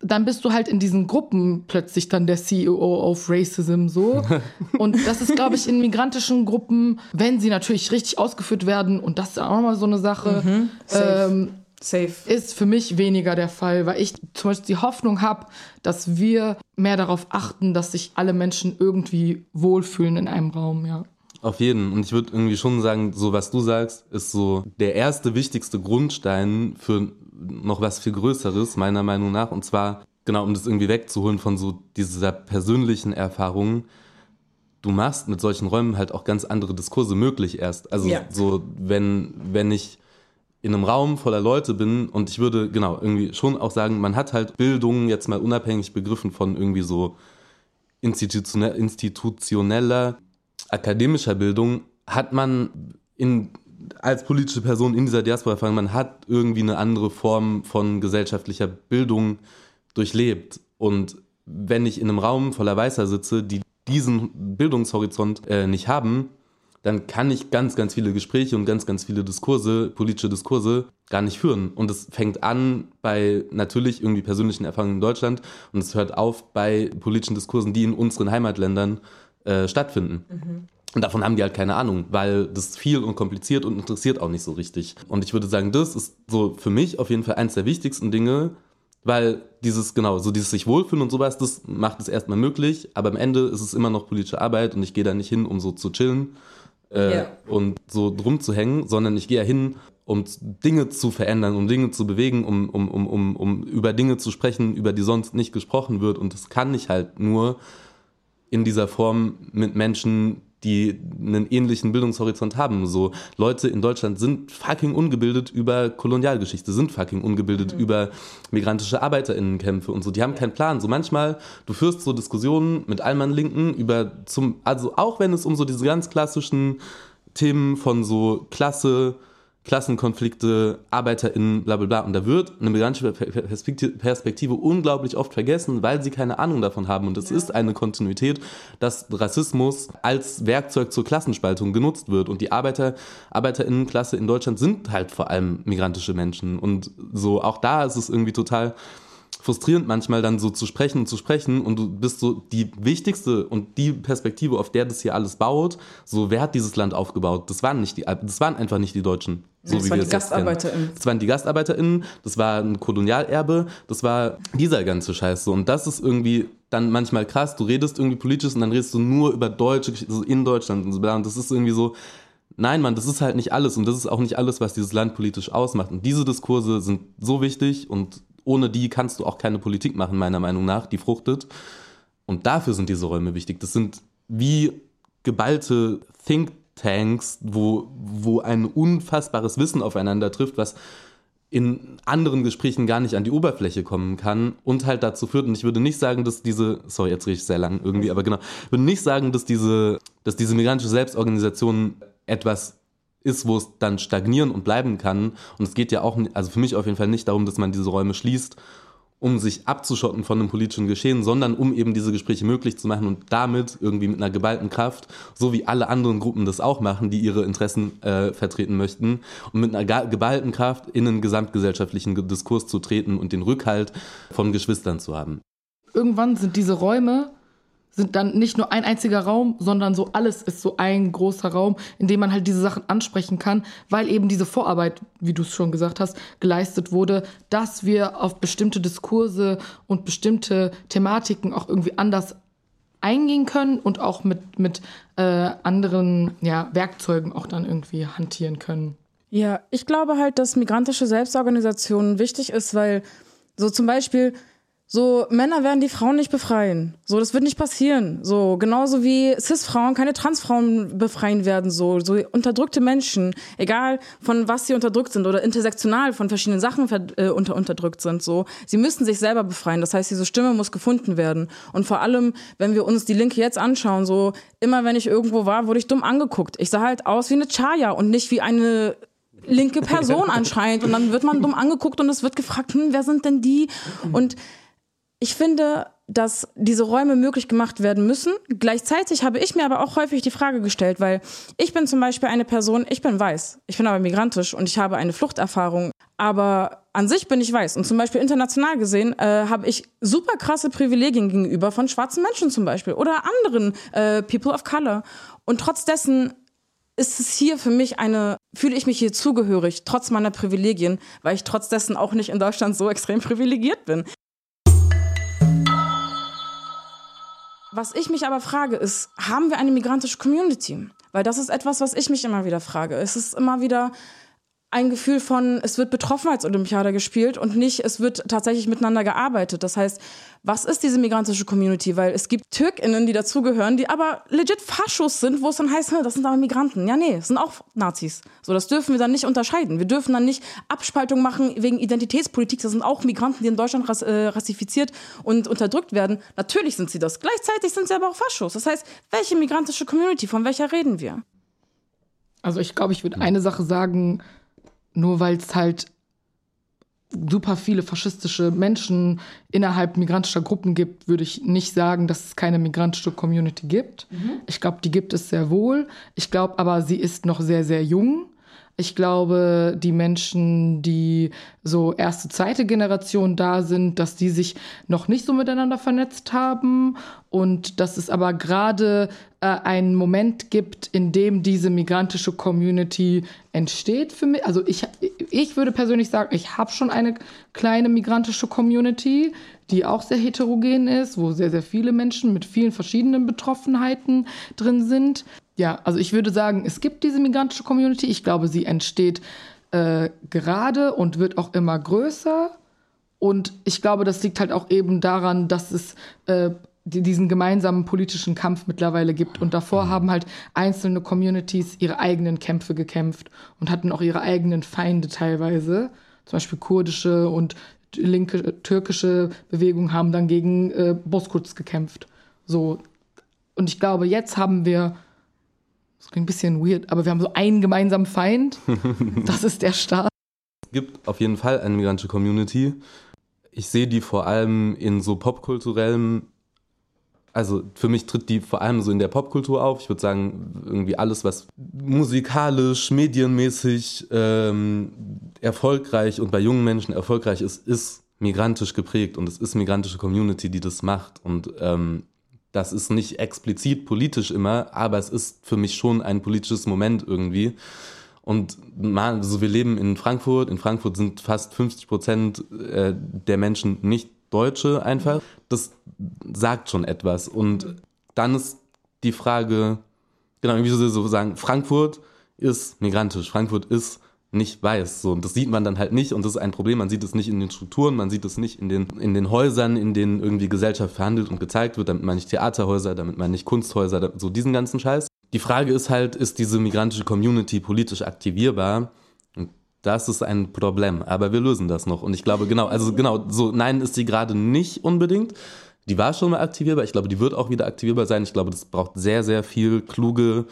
dann bist du halt in diesen Gruppen plötzlich dann der CEO of Racism so. Und das ist, glaube ich, in migrantischen Gruppen, wenn sie natürlich richtig ausgeführt werden, und das ist auch nochmal so eine Sache, mhm. Safe. Ähm, Safe. ist für mich weniger der Fall, weil ich zum Beispiel die Hoffnung habe, dass wir mehr darauf achten, dass sich alle Menschen irgendwie wohlfühlen in einem Raum, ja. Auf jeden. Und ich würde irgendwie schon sagen, so was du sagst, ist so der erste wichtigste Grundstein für noch was viel Größeres, meiner Meinung nach. Und zwar, genau, um das irgendwie wegzuholen von so dieser persönlichen Erfahrung. Du machst mit solchen Räumen halt auch ganz andere Diskurse möglich erst. Also ja. so, wenn, wenn ich in einem Raum voller Leute bin und ich würde, genau, irgendwie schon auch sagen, man hat halt Bildung jetzt mal unabhängig begriffen von irgendwie so institutioneller, akademischer Bildung, hat man in als politische Person in dieser Diaspora man hat irgendwie eine andere Form von gesellschaftlicher Bildung durchlebt. Und wenn ich in einem Raum voller Weißer sitze, die diesen Bildungshorizont äh, nicht haben, dann kann ich ganz, ganz viele Gespräche und ganz, ganz viele Diskurse, politische Diskurse gar nicht führen. Und es fängt an bei natürlich irgendwie persönlichen Erfahrungen in Deutschland und es hört auf bei politischen Diskursen, die in unseren Heimatländern äh, stattfinden. Mhm. Und davon haben die halt keine Ahnung, weil das viel und kompliziert und interessiert auch nicht so richtig. Und ich würde sagen, das ist so für mich auf jeden Fall eins der wichtigsten Dinge, weil dieses, genau, so dieses sich wohlfühlen und sowas, das macht es erstmal möglich, aber am Ende ist es immer noch politische Arbeit und ich gehe da nicht hin, um so zu chillen äh, yeah. und so drum zu hängen, sondern ich gehe ja hin, um Dinge zu verändern, um Dinge zu bewegen, um, um, um, um, um über Dinge zu sprechen, über die sonst nicht gesprochen wird. Und das kann ich halt nur in dieser Form mit Menschen, die einen ähnlichen Bildungshorizont haben. So Leute in Deutschland sind fucking ungebildet über Kolonialgeschichte, sind fucking ungebildet mhm. über migrantische Arbeiterinnenkämpfe und so. Die haben keinen Plan. So manchmal, du führst so Diskussionen mit Allmann Linken über zum, also auch wenn es um so diese ganz klassischen Themen von so Klasse, Klassenkonflikte, ArbeiterInnen, bla bla bla. Und da wird eine migrantische Perspektive unglaublich oft vergessen, weil sie keine Ahnung davon haben. Und es ja. ist eine Kontinuität, dass Rassismus als Werkzeug zur Klassenspaltung genutzt wird. Und die Arbeiter, ArbeiterInnenklasse in Deutschland sind halt vor allem migrantische Menschen. Und so auch da ist es irgendwie total frustrierend manchmal dann so zu sprechen und zu sprechen und du bist so die wichtigste und die Perspektive, auf der das hier alles baut, so wer hat dieses Land aufgebaut? Das waren nicht die, das waren einfach nicht die Deutschen. So das waren die GastarbeiterInnen. Das waren die GastarbeiterInnen, das war ein Kolonialerbe, das war dieser ganze Scheiß so. Und das ist irgendwie dann manchmal krass, du redest irgendwie politisch und dann redest du nur über Deutsche, so in Deutschland und so. Und das ist irgendwie so, Nein, Mann, das ist halt nicht alles und das ist auch nicht alles, was dieses Land politisch ausmacht. Und diese Diskurse sind so wichtig und ohne die kannst du auch keine Politik machen, meiner Meinung nach, die fruchtet. Und dafür sind diese Räume wichtig. Das sind wie geballte Thinktanks, wo, wo ein unfassbares Wissen aufeinander trifft, was in anderen Gesprächen gar nicht an die Oberfläche kommen kann und halt dazu führt, und ich würde nicht sagen, dass diese, sorry, jetzt rede ich sehr lang irgendwie, aber genau, ich würde nicht sagen, dass diese, dass diese migrantische Selbstorganisation etwas ist, wo es dann stagnieren und bleiben kann. Und es geht ja auch, also für mich auf jeden Fall nicht darum, dass man diese Räume schließt, um sich abzuschotten von einem politischen Geschehen, sondern um eben diese Gespräche möglich zu machen und damit irgendwie mit einer geballten Kraft, so wie alle anderen Gruppen das auch machen, die ihre Interessen äh, vertreten möchten, und mit einer geballten Kraft in einen gesamtgesellschaftlichen Diskurs zu treten und den Rückhalt von Geschwistern zu haben. Irgendwann sind diese Räume sind dann nicht nur ein einziger Raum, sondern so alles ist so ein großer Raum, in dem man halt diese Sachen ansprechen kann, weil eben diese Vorarbeit, wie du es schon gesagt hast, geleistet wurde, dass wir auf bestimmte Diskurse und bestimmte Thematiken auch irgendwie anders eingehen können und auch mit, mit äh, anderen ja, Werkzeugen auch dann irgendwie hantieren können. Ja, ich glaube halt, dass migrantische Selbstorganisation wichtig ist, weil so zum Beispiel so, Männer werden die Frauen nicht befreien. So, das wird nicht passieren. So, genauso wie Cis-Frauen keine Trans-Frauen befreien werden. So, so unterdrückte Menschen, egal von was sie unterdrückt sind oder intersektional von verschiedenen Sachen äh, unter, unterdrückt sind. So, sie müssen sich selber befreien. Das heißt, diese Stimme muss gefunden werden. Und vor allem, wenn wir uns die Linke jetzt anschauen, so, immer wenn ich irgendwo war, wurde ich dumm angeguckt. Ich sah halt aus wie eine Chaya und nicht wie eine linke Person anscheinend. Und dann wird man dumm angeguckt und es wird gefragt, hm, wer sind denn die? Und ich finde, dass diese Räume möglich gemacht werden müssen. Gleichzeitig habe ich mir aber auch häufig die Frage gestellt, weil ich bin zum Beispiel eine Person, ich bin weiß, ich bin aber migrantisch und ich habe eine Fluchterfahrung, aber an sich bin ich weiß. Und zum Beispiel international gesehen äh, habe ich super krasse Privilegien gegenüber von schwarzen Menschen zum Beispiel oder anderen äh, People of Color. Und trotz dessen ist es hier für mich eine, fühle ich mich hier zugehörig, trotz meiner Privilegien, weil ich trotz dessen auch nicht in Deutschland so extrem privilegiert bin. Was ich mich aber frage, ist, haben wir eine migrantische Community? Weil das ist etwas, was ich mich immer wieder frage. Es ist immer wieder, ein Gefühl von, es wird Betroffenheitsolympiade gespielt und nicht, es wird tatsächlich miteinander gearbeitet. Das heißt, was ist diese migrantische Community? Weil es gibt TürkInnen, die dazugehören, die aber legit Faschos sind, wo es dann heißt, das sind aber Migranten. Ja, nee, das sind auch Nazis. So, das dürfen wir dann nicht unterscheiden. Wir dürfen dann nicht Abspaltung machen wegen Identitätspolitik. Das sind auch Migranten, die in Deutschland rass, äh, rassifiziert und unterdrückt werden. Natürlich sind sie das. Gleichzeitig sind sie aber auch Faschos. Das heißt, welche migrantische Community, von welcher reden wir? Also ich glaube, ich würde eine Sache sagen, nur weil es halt super viele faschistische Menschen innerhalb migrantischer Gruppen gibt, würde ich nicht sagen, dass es keine migrantische Community gibt. Mhm. Ich glaube, die gibt es sehr wohl. Ich glaube aber, sie ist noch sehr, sehr jung. Ich glaube, die Menschen, die so erste, zweite Generation da sind, dass die sich noch nicht so miteinander vernetzt haben und dass es aber gerade äh, einen Moment gibt, in dem diese migrantische Community entsteht für mich. Also ich, ich würde persönlich sagen, ich habe schon eine kleine migrantische Community, die auch sehr heterogen ist, wo sehr, sehr viele Menschen mit vielen verschiedenen Betroffenheiten drin sind. Ja, also ich würde sagen, es gibt diese migrantische Community. Ich glaube, sie entsteht äh, gerade und wird auch immer größer. Und ich glaube, das liegt halt auch eben daran, dass es äh, diesen gemeinsamen politischen Kampf mittlerweile gibt. Und davor mhm. haben halt einzelne Communities ihre eigenen Kämpfe gekämpft und hatten auch ihre eigenen Feinde teilweise. Zum Beispiel kurdische und linke türkische Bewegungen haben dann gegen äh, Boskurds gekämpft. So. Und ich glaube, jetzt haben wir das klingt ein bisschen weird, aber wir haben so einen gemeinsamen Feind. Das ist der Staat. Es gibt auf jeden Fall eine migrantische Community. Ich sehe die vor allem in so popkulturellem, also für mich tritt die vor allem so in der Popkultur auf. Ich würde sagen, irgendwie alles, was musikalisch, medienmäßig ähm, erfolgreich und bei jungen Menschen erfolgreich ist, ist migrantisch geprägt und es ist migrantische Community, die das macht. Und ähm, das ist nicht explizit politisch immer, aber es ist für mich schon ein politisches Moment irgendwie. Und man, also wir leben in Frankfurt. In Frankfurt sind fast 50 Prozent äh, der Menschen nicht Deutsche einfach. Das sagt schon etwas. Und dann ist die Frage, genau, wie Sie so sagen, Frankfurt ist migrantisch. Frankfurt ist nicht weiß. So, und das sieht man dann halt nicht und das ist ein Problem. Man sieht es nicht in den Strukturen, man sieht es nicht in den, in den Häusern, in denen irgendwie Gesellschaft verhandelt und gezeigt wird, damit man nicht Theaterhäuser, damit man nicht Kunsthäuser, so diesen ganzen Scheiß. Die Frage ist halt, ist diese migrantische Community politisch aktivierbar? Und das ist ein Problem, aber wir lösen das noch. Und ich glaube, genau, also genau, so, nein, ist sie gerade nicht unbedingt. Die war schon mal aktivierbar. Ich glaube, die wird auch wieder aktivierbar sein. Ich glaube, das braucht sehr, sehr viel kluge,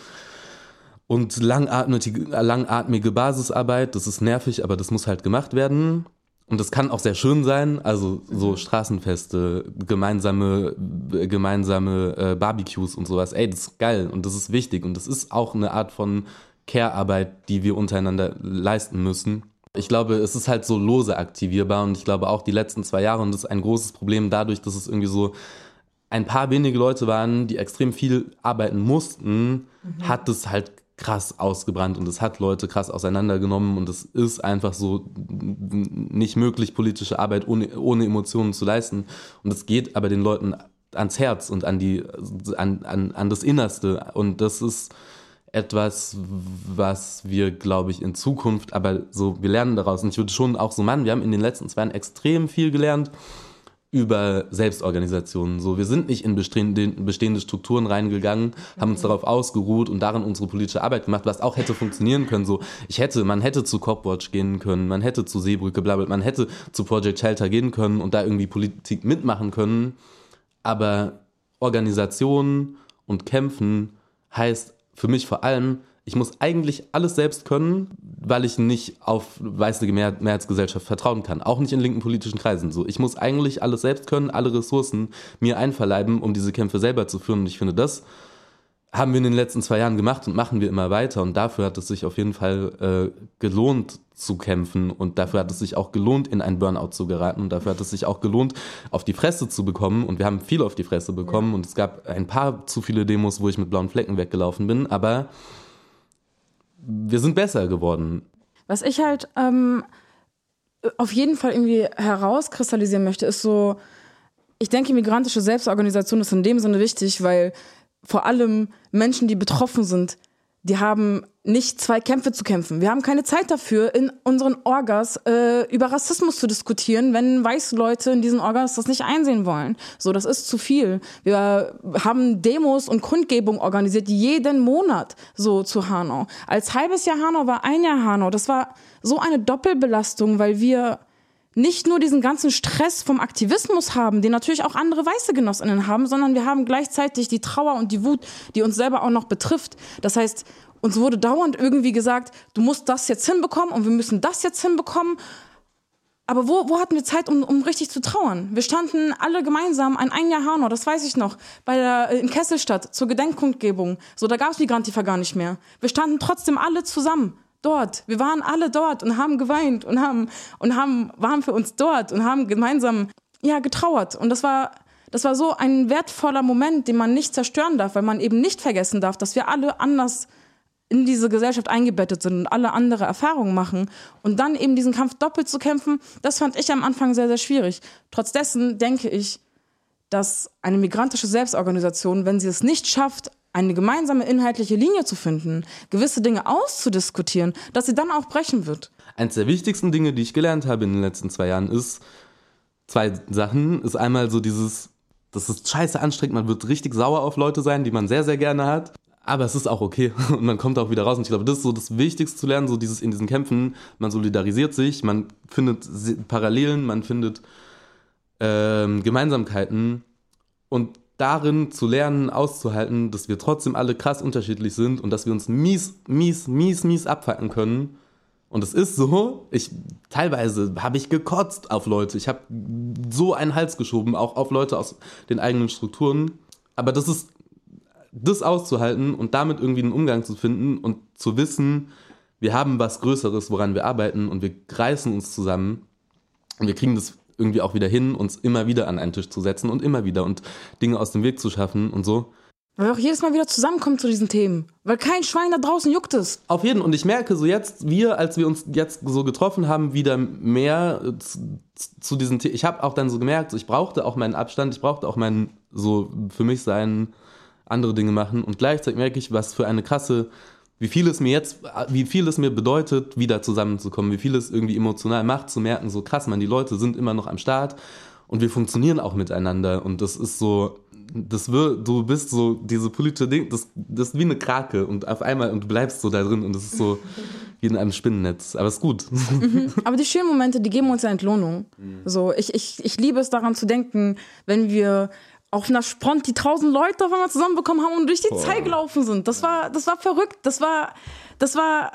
und langatmige, langatmige Basisarbeit, das ist nervig, aber das muss halt gemacht werden. Und das kann auch sehr schön sein, also so mhm. Straßenfeste, gemeinsame, gemeinsame äh, Barbecues und sowas. Ey, das ist geil und das ist wichtig und das ist auch eine Art von Care-Arbeit, die wir untereinander leisten müssen. Ich glaube, es ist halt so lose aktivierbar und ich glaube auch die letzten zwei Jahre und das ist ein großes Problem dadurch, dass es irgendwie so ein paar wenige Leute waren, die extrem viel arbeiten mussten, mhm. hat es halt krass ausgebrannt und es hat Leute krass auseinandergenommen und es ist einfach so nicht möglich, politische Arbeit ohne, ohne Emotionen zu leisten. Und es geht aber den Leuten ans Herz und an die, an, an, an das Innerste. Und das ist etwas, was wir, glaube ich, in Zukunft, aber so, wir lernen daraus. Und ich würde schon auch so, Mann, wir haben in den letzten zwei Jahren extrem viel gelernt über Selbstorganisationen. So, wir sind nicht in bestehende, bestehende Strukturen reingegangen, haben uns mhm. darauf ausgeruht und darin unsere politische Arbeit gemacht, was auch hätte funktionieren können. So, ich hätte, man hätte zu Copwatch gehen können, man hätte zu Seebrücke, blablabla, man hätte zu Project Shelter gehen können und da irgendwie Politik mitmachen können. Aber Organisation und Kämpfen heißt für mich vor allem, ich muss eigentlich alles selbst können, weil ich nicht auf weiße Mehrheitsgesellschaft vertrauen kann. Auch nicht in linken politischen Kreisen. So, ich muss eigentlich alles selbst können, alle Ressourcen mir einverleiben, um diese Kämpfe selber zu führen. Und ich finde, das haben wir in den letzten zwei Jahren gemacht und machen wir immer weiter. Und dafür hat es sich auf jeden Fall äh, gelohnt zu kämpfen. Und dafür hat es sich auch gelohnt, in einen Burnout zu geraten. Und dafür hat es sich auch gelohnt, auf die Fresse zu bekommen. Und wir haben viel auf die Fresse bekommen. Und es gab ein paar zu viele Demos, wo ich mit blauen Flecken weggelaufen bin. Aber wir sind besser geworden. Was ich halt ähm, auf jeden Fall irgendwie herauskristallisieren möchte, ist so, ich denke, migrantische Selbstorganisation ist in dem Sinne wichtig, weil vor allem Menschen, die betroffen sind, die haben nicht zwei Kämpfe zu kämpfen. Wir haben keine Zeit dafür, in unseren Orgas äh, über Rassismus zu diskutieren, wenn weiße Leute in diesen Orgas das nicht einsehen wollen. So, das ist zu viel. Wir haben Demos und Kundgebungen organisiert jeden Monat so zu Hanau. Als halbes Jahr Hanau war ein Jahr Hanau. Das war so eine Doppelbelastung, weil wir nicht nur diesen ganzen Stress vom Aktivismus haben, den natürlich auch andere weiße Genossinnen haben, sondern wir haben gleichzeitig die Trauer und die Wut, die uns selber auch noch betrifft. Das heißt, uns wurde dauernd irgendwie gesagt, du musst das jetzt hinbekommen und wir müssen das jetzt hinbekommen. Aber wo, wo hatten wir Zeit, um, um richtig zu trauern? Wir standen alle gemeinsam an ein Jahr Hanau, das weiß ich noch, bei der, in Kesselstadt zur Gedenkkundgebung. So, da gab es Migrantifa gar nicht mehr. Wir standen trotzdem alle zusammen dort. Wir waren alle dort und haben geweint und haben, und haben, waren für uns dort und haben gemeinsam, ja, getrauert. Und das war, das war so ein wertvoller Moment, den man nicht zerstören darf, weil man eben nicht vergessen darf, dass wir alle anders in diese Gesellschaft eingebettet sind und alle andere Erfahrungen machen und dann eben diesen Kampf doppelt zu kämpfen, das fand ich am Anfang sehr, sehr schwierig. Trotz denke ich, dass eine migrantische Selbstorganisation, wenn sie es nicht schafft, eine gemeinsame inhaltliche Linie zu finden, gewisse Dinge auszudiskutieren, dass sie dann auch brechen wird. Eins der wichtigsten Dinge, die ich gelernt habe in den letzten zwei Jahren, ist zwei Sachen. Ist einmal so dieses, das ist scheiße anstrengend, man wird richtig sauer auf Leute sein, die man sehr, sehr gerne hat. Aber es ist auch okay und man kommt auch wieder raus. Und ich glaube, das ist so das Wichtigste zu lernen, so dieses in diesen Kämpfen. Man solidarisiert sich, man findet Parallelen, man findet ähm, Gemeinsamkeiten und darin zu lernen, auszuhalten, dass wir trotzdem alle krass unterschiedlich sind und dass wir uns mies, mies, mies, mies abfacken können. Und es ist so, ich teilweise habe ich gekotzt auf Leute. Ich habe so einen Hals geschoben, auch auf Leute aus den eigenen Strukturen. Aber das ist das auszuhalten und damit irgendwie einen Umgang zu finden und zu wissen, wir haben was Größeres, woran wir arbeiten und wir reißen uns zusammen und wir kriegen das irgendwie auch wieder hin, uns immer wieder an einen Tisch zu setzen und immer wieder und Dinge aus dem Weg zu schaffen und so. Weil wir auch jedes Mal wieder zusammenkommen zu diesen Themen. Weil kein Schwein da draußen juckt es. Auf jeden. Und ich merke so jetzt, wir, als wir uns jetzt so getroffen haben, wieder mehr zu, zu diesen Themen. Ich habe auch dann so gemerkt, so, ich brauchte auch meinen Abstand, ich brauchte auch meinen, so für mich sein, andere Dinge machen. Und gleichzeitig merke ich, was für eine krasse, wie viel es mir jetzt, wie viel es mir bedeutet, wieder zusammenzukommen, wie viel es irgendwie emotional macht, zu merken, so krass, man, die Leute sind immer noch am Start und wir funktionieren auch miteinander. Und das ist so, das wird, du bist so, diese politische Ding, das, das ist wie eine Krake und auf einmal, und du bleibst so da drin und das ist so wie in einem Spinnennetz. Aber es ist gut. Mhm. Aber die schönen Momente, die geben uns ja Entlohnung. Mhm. So, ich, ich, ich liebe es daran zu denken, wenn wir auf einer Spront die tausend Leute auf einmal zusammenbekommen haben und durch die Boah. Zeit gelaufen sind. Das war, das war verrückt. Das war, das war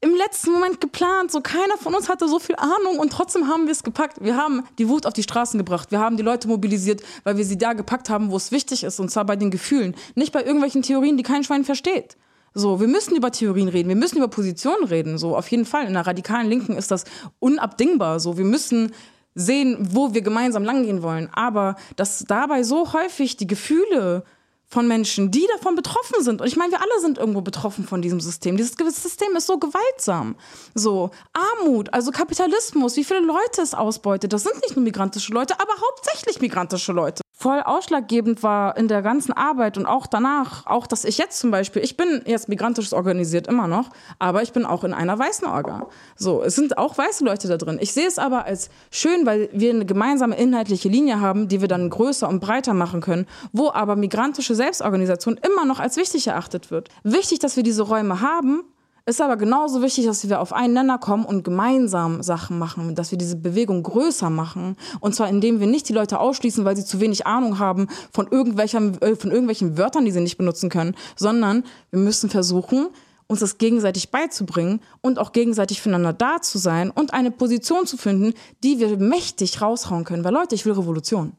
im letzten Moment geplant. So keiner von uns hatte so viel Ahnung und trotzdem haben wir es gepackt. Wir haben die Wut auf die Straßen gebracht. Wir haben die Leute mobilisiert, weil wir sie da gepackt haben, wo es wichtig ist. Und zwar bei den Gefühlen. Nicht bei irgendwelchen Theorien, die kein Schwein versteht. So, wir müssen über Theorien reden, wir müssen über Positionen reden. So, auf jeden Fall. In der radikalen Linken ist das unabdingbar. So, wir müssen sehen, wo wir gemeinsam langgehen wollen. Aber dass dabei so häufig die Gefühle von Menschen, die davon betroffen sind. Und ich meine, wir alle sind irgendwo betroffen von diesem System. Dieses System ist so gewaltsam. So, Armut, also Kapitalismus, wie viele Leute es ausbeutet. Das sind nicht nur migrantische Leute, aber hauptsächlich migrantische Leute voll ausschlaggebend war in der ganzen Arbeit und auch danach, auch dass ich jetzt zum Beispiel, ich bin jetzt migrantisch organisiert immer noch, aber ich bin auch in einer weißen Orga. So, es sind auch weiße Leute da drin. Ich sehe es aber als schön, weil wir eine gemeinsame inhaltliche Linie haben, die wir dann größer und breiter machen können, wo aber migrantische Selbstorganisation immer noch als wichtig erachtet wird. Wichtig, dass wir diese Räume haben, ist aber genauso wichtig, dass wir auf einen Nenner kommen und gemeinsam Sachen machen, dass wir diese Bewegung größer machen. Und zwar indem wir nicht die Leute ausschließen, weil sie zu wenig Ahnung haben von, irgendwelchen, äh, von irgendwelchen Wörtern, die sie nicht benutzen können, sondern wir müssen versuchen, uns das gegenseitig beizubringen und auch gegenseitig füreinander da zu sein und eine Position zu finden, die wir mächtig raushauen können. Weil Leute, ich will Revolution.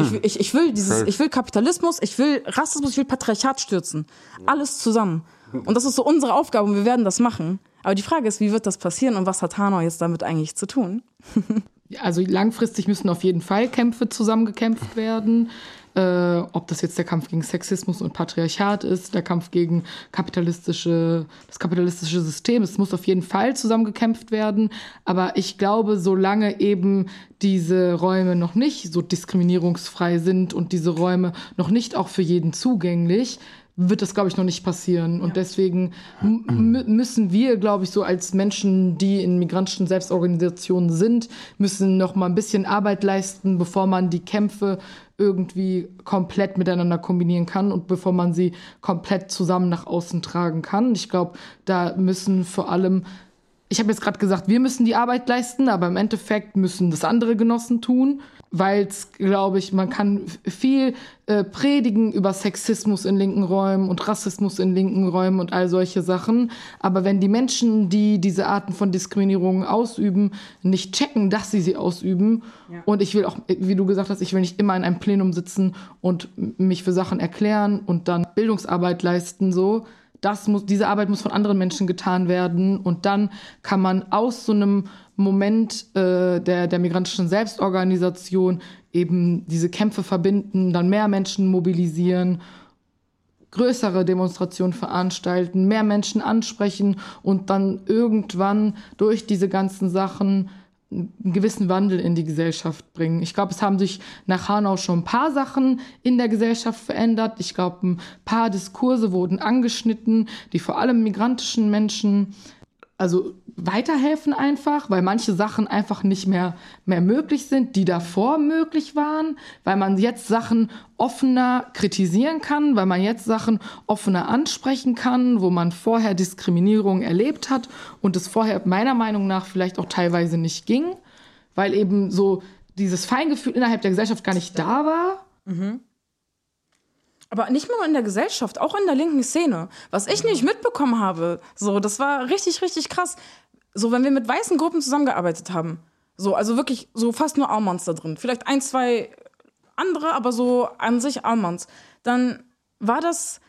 Ich, will, ich, ich will dieses, ich will Kapitalismus, ich will Rassismus, ich will Patriarchat stürzen. Alles zusammen. Und das ist so unsere Aufgabe und wir werden das machen. Aber die Frage ist, wie wird das passieren und was hat Hanau jetzt damit eigentlich zu tun? also langfristig müssen auf jeden Fall Kämpfe zusammengekämpft werden. Äh, ob das jetzt der Kampf gegen Sexismus und Patriarchat ist, der Kampf gegen kapitalistische, das kapitalistische System. Es muss auf jeden Fall zusammengekämpft werden. Aber ich glaube, solange eben diese Räume noch nicht so diskriminierungsfrei sind und diese Räume noch nicht auch für jeden zugänglich, wird das, glaube ich, noch nicht passieren. Und deswegen müssen wir, glaube ich, so als Menschen, die in migrantischen Selbstorganisationen sind, müssen noch mal ein bisschen Arbeit leisten, bevor man die Kämpfe irgendwie komplett miteinander kombinieren kann und bevor man sie komplett zusammen nach außen tragen kann. Ich glaube, da müssen vor allem ich habe jetzt gerade gesagt, wir müssen die Arbeit leisten, aber im Endeffekt müssen das andere Genossen tun, weil es, glaube ich, man kann viel äh, predigen über Sexismus in linken Räumen und Rassismus in linken Räumen und all solche Sachen. Aber wenn die Menschen, die diese Arten von Diskriminierung ausüben, nicht checken, dass sie sie ausüben, ja. und ich will auch, wie du gesagt hast, ich will nicht immer in einem Plenum sitzen und mich für Sachen erklären und dann Bildungsarbeit leisten, so, das muss, diese Arbeit muss von anderen Menschen getan werden und dann kann man aus so einem Moment äh, der, der migrantischen Selbstorganisation eben diese Kämpfe verbinden, dann mehr Menschen mobilisieren, größere Demonstrationen veranstalten, mehr Menschen ansprechen und dann irgendwann durch diese ganzen Sachen einen gewissen Wandel in die Gesellschaft bringen. Ich glaube, es haben sich nach Hanau schon ein paar Sachen in der Gesellschaft verändert. Ich glaube, ein paar Diskurse wurden angeschnitten, die vor allem migrantischen Menschen also weiterhelfen einfach, weil manche Sachen einfach nicht mehr, mehr möglich sind, die davor möglich waren, weil man jetzt Sachen offener kritisieren kann, weil man jetzt Sachen offener ansprechen kann, wo man vorher Diskriminierung erlebt hat und es vorher meiner Meinung nach vielleicht auch teilweise nicht ging, weil eben so dieses Feingefühl innerhalb der Gesellschaft gar nicht da war. Mhm. Aber nicht nur in der Gesellschaft, auch in der linken Szene. Was ich nicht mitbekommen habe, so, das war richtig, richtig krass. So, wenn wir mit weißen Gruppen zusammengearbeitet haben, so, also wirklich so fast nur Almans da drin. Vielleicht ein, zwei andere, aber so an sich Almans. Dann war das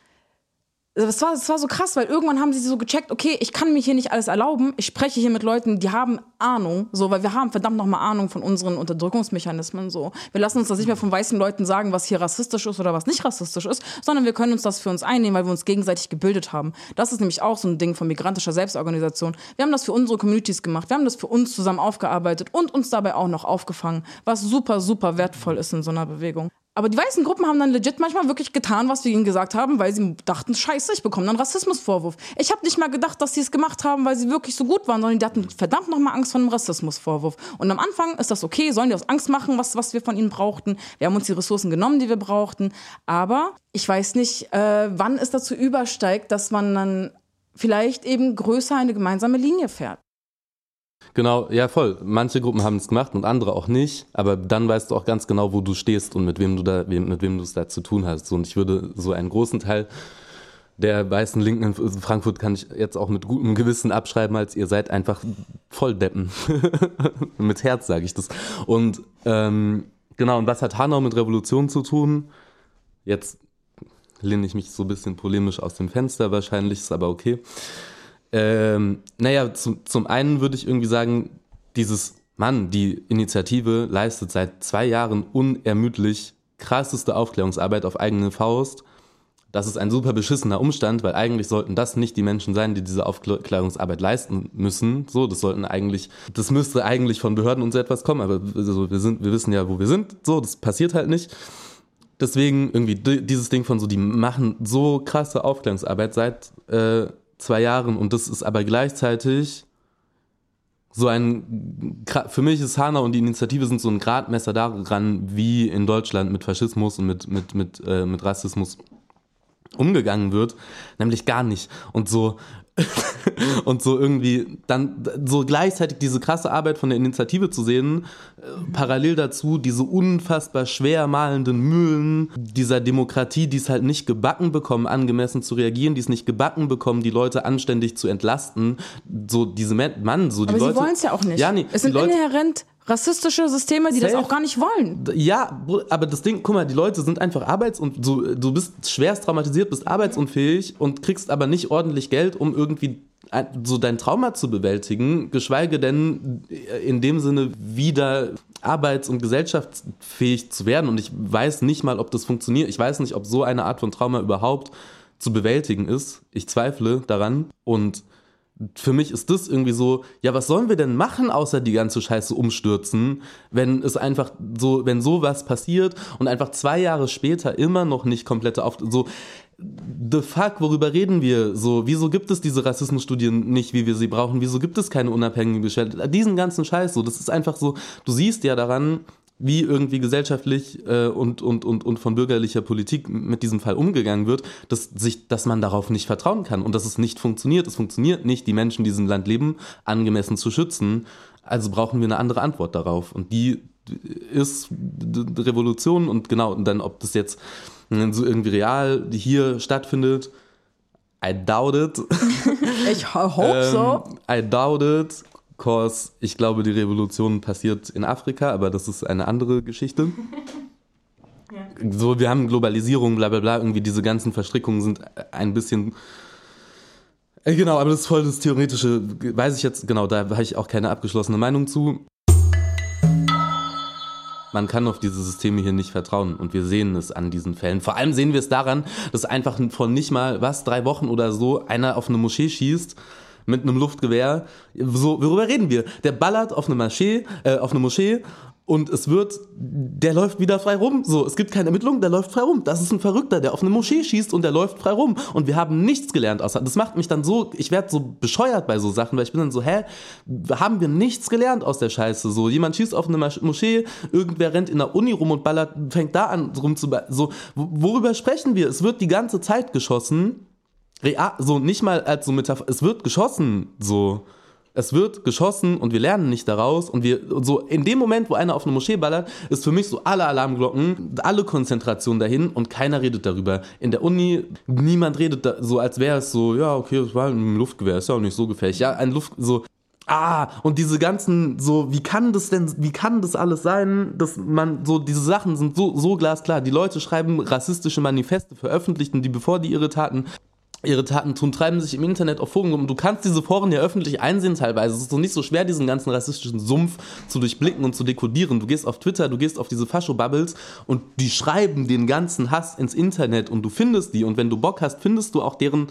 das war, das war so krass, weil irgendwann haben sie so gecheckt, okay, ich kann mir hier nicht alles erlauben. Ich spreche hier mit Leuten, die haben Ahnung, so, weil wir haben verdammt nochmal Ahnung von unseren Unterdrückungsmechanismen, so. Wir lassen uns das nicht mehr von weißen Leuten sagen, was hier rassistisch ist oder was nicht rassistisch ist, sondern wir können uns das für uns einnehmen, weil wir uns gegenseitig gebildet haben. Das ist nämlich auch so ein Ding von migrantischer Selbstorganisation. Wir haben das für unsere Communities gemacht, wir haben das für uns zusammen aufgearbeitet und uns dabei auch noch aufgefangen, was super, super wertvoll ist in so einer Bewegung. Aber die weißen Gruppen haben dann legit manchmal wirklich getan, was wir ihnen gesagt haben, weil sie dachten, scheiße, ich bekomme dann Rassismusvorwurf. Ich habe nicht mal gedacht, dass sie es gemacht haben, weil sie wirklich so gut waren, sondern die hatten verdammt nochmal Angst vor einem Rassismusvorwurf. Und am Anfang ist das okay, sollen die aus Angst machen, was, was wir von ihnen brauchten. Wir haben uns die Ressourcen genommen, die wir brauchten. Aber ich weiß nicht, äh, wann es dazu übersteigt, dass man dann vielleicht eben größer eine gemeinsame Linie fährt. Genau, ja voll. Manche Gruppen haben es gemacht und andere auch nicht, aber dann weißt du auch ganz genau, wo du stehst und mit wem du da, mit wem du es da zu tun hast. Und ich würde so einen großen Teil der weißen Linken in Frankfurt kann ich jetzt auch mit gutem Gewissen abschreiben, als ihr seid einfach voll Deppen. mit Herz sage ich das. Und ähm, genau, und was hat Hanau mit Revolution zu tun? Jetzt lehne ich mich so ein bisschen polemisch aus dem Fenster, wahrscheinlich ist aber okay. Ähm, naja, zu, zum einen würde ich irgendwie sagen, dieses Mann, die Initiative leistet seit zwei Jahren unermüdlich krasseste Aufklärungsarbeit auf eigene Faust. Das ist ein super beschissener Umstand, weil eigentlich sollten das nicht die Menschen sein, die diese Aufklärungsarbeit leisten müssen. So, das sollten eigentlich, das müsste eigentlich von Behörden und so etwas kommen, aber also wir sind, wir wissen ja, wo wir sind. So, das passiert halt nicht. Deswegen irgendwie dieses Ding von so, die machen so krasse Aufklärungsarbeit seit äh, zwei Jahren und das ist aber gleichzeitig so ein, für mich ist Hanau und die Initiative sind so ein Gradmesser daran, wie in Deutschland mit Faschismus und mit, mit, mit, äh, mit Rassismus umgegangen wird, nämlich gar nicht. Und so, und so irgendwie dann so gleichzeitig diese krasse Arbeit von der Initiative zu sehen, äh, parallel dazu diese unfassbar schwer malenden Mühlen dieser Demokratie, die es halt nicht gebacken bekommen, angemessen zu reagieren, die es nicht gebacken bekommen, die Leute anständig zu entlasten, so diese Mann, so die Aber Leute. sie wollen es ja auch nicht. Ja, nee, es sind Leute, inhärent rassistische Systeme, die Safe. das auch gar nicht wollen. Ja, aber das Ding, guck mal, die Leute sind einfach arbeits- und du, du bist schwerst traumatisiert, bist arbeitsunfähig und kriegst aber nicht ordentlich Geld, um irgendwie so dein Trauma zu bewältigen, geschweige denn in dem Sinne wieder arbeits- und gesellschaftsfähig zu werden. Und ich weiß nicht mal, ob das funktioniert. Ich weiß nicht, ob so eine Art von Trauma überhaupt zu bewältigen ist. Ich zweifle daran und für mich ist das irgendwie so, ja, was sollen wir denn machen, außer die ganze Scheiße umstürzen, wenn es einfach so, wenn sowas passiert und einfach zwei Jahre später immer noch nicht komplette auf, so, the fuck, worüber reden wir? So, wieso gibt es diese Rassismusstudien nicht, wie wir sie brauchen? Wieso gibt es keine unabhängigen Beschwerden? Diesen ganzen Scheiß, so, das ist einfach so, du siehst ja daran, wie irgendwie gesellschaftlich äh, und, und, und, und von bürgerlicher Politik mit diesem Fall umgegangen wird, dass, sich, dass man darauf nicht vertrauen kann und dass es nicht funktioniert. Es funktioniert nicht, die Menschen, die in diesem Land leben, angemessen zu schützen. Also brauchen wir eine andere Antwort darauf. Und die ist Revolution und genau, und dann, ob das jetzt so irgendwie real hier stattfindet, I doubt it. Ich hope so. Ähm, I doubt it. Cause ich glaube, die Revolution passiert in Afrika, aber das ist eine andere Geschichte. Ja. So, wir haben Globalisierung, bla bla bla, irgendwie diese ganzen Verstrickungen sind ein bisschen. Äh, genau, aber das ist voll das Theoretische, weiß ich jetzt, genau, da habe ich auch keine abgeschlossene Meinung zu. Man kann auf diese Systeme hier nicht vertrauen und wir sehen es an diesen Fällen. Vor allem sehen wir es daran, dass einfach von nicht mal, was, drei Wochen oder so einer auf eine Moschee schießt mit einem Luftgewehr. So, worüber reden wir? Der ballert auf eine Moschee, äh, auf eine Moschee und es wird, der läuft wieder frei rum. So, es gibt keine Ermittlungen, der läuft frei rum. Das ist ein Verrückter, der auf eine Moschee schießt und der läuft frei rum. Und wir haben nichts gelernt außer. Das macht mich dann so, ich werde so bescheuert bei so Sachen, weil ich bin dann so, hä, haben wir nichts gelernt aus der Scheiße? So, jemand schießt auf eine Moschee, irgendwer rennt in der Uni rum und ballert, fängt da an rum zu, so, worüber sprechen wir? Es wird die ganze Zeit geschossen. Real, so nicht mal als so Metapher, es wird geschossen, so es wird geschossen und wir lernen nicht daraus und wir so in dem Moment, wo einer auf eine Moschee ballert, ist für mich so alle Alarmglocken, alle Konzentration dahin und keiner redet darüber. In der Uni niemand redet da, so, als wäre es so, ja okay, das war ein Luftgewehr, ist ja auch nicht so gefährlich. Ja, ein Luft so Ah, und diese ganzen, so, wie kann das denn, wie kann das alles sein, dass man, so, diese Sachen sind so, so glasklar. Die Leute schreiben rassistische Manifeste, veröffentlichten die, bevor die ihre Taten ihre Taten tun, treiben sich im Internet auf Foren rum. Du kannst diese Foren ja öffentlich einsehen teilweise. Es ist doch nicht so schwer, diesen ganzen rassistischen Sumpf zu durchblicken und zu dekodieren. Du gehst auf Twitter, du gehst auf diese Fascho-Bubbles und die schreiben den ganzen Hass ins Internet und du findest die. Und wenn du Bock hast, findest du auch deren,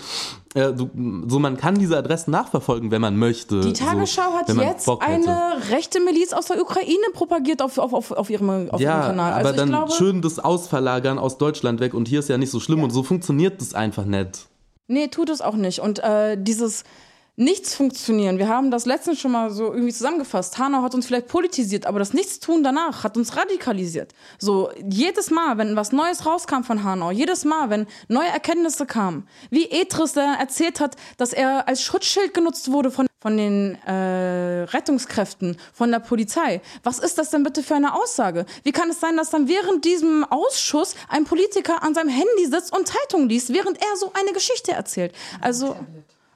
äh, du, so man kann diese Adressen nachverfolgen, wenn man möchte. Die Tagesschau so, hat jetzt eine rechte Miliz aus der Ukraine propagiert auf, auf, auf, auf, ihrem, auf ja, ihrem Kanal. Also aber dann glaube, schön das Ausverlagern aus Deutschland weg und hier ist ja nicht so schlimm ja. und so funktioniert das einfach nicht. Nee, tut es auch nicht. Und äh, dieses Nichts funktionieren, wir haben das letztens schon mal so irgendwie zusammengefasst. Hanau hat uns vielleicht politisiert, aber das Nichtstun danach hat uns radikalisiert. So, jedes Mal, wenn was Neues rauskam von Hanau, jedes Mal, wenn neue Erkenntnisse kamen, wie Etris der erzählt hat, dass er als Schutzschild genutzt wurde von von den äh, Rettungskräften, von der Polizei. Was ist das denn bitte für eine Aussage? Wie kann es sein, dass dann während diesem Ausschuss ein Politiker an seinem Handy sitzt und Zeitung liest, während er so eine Geschichte erzählt? Also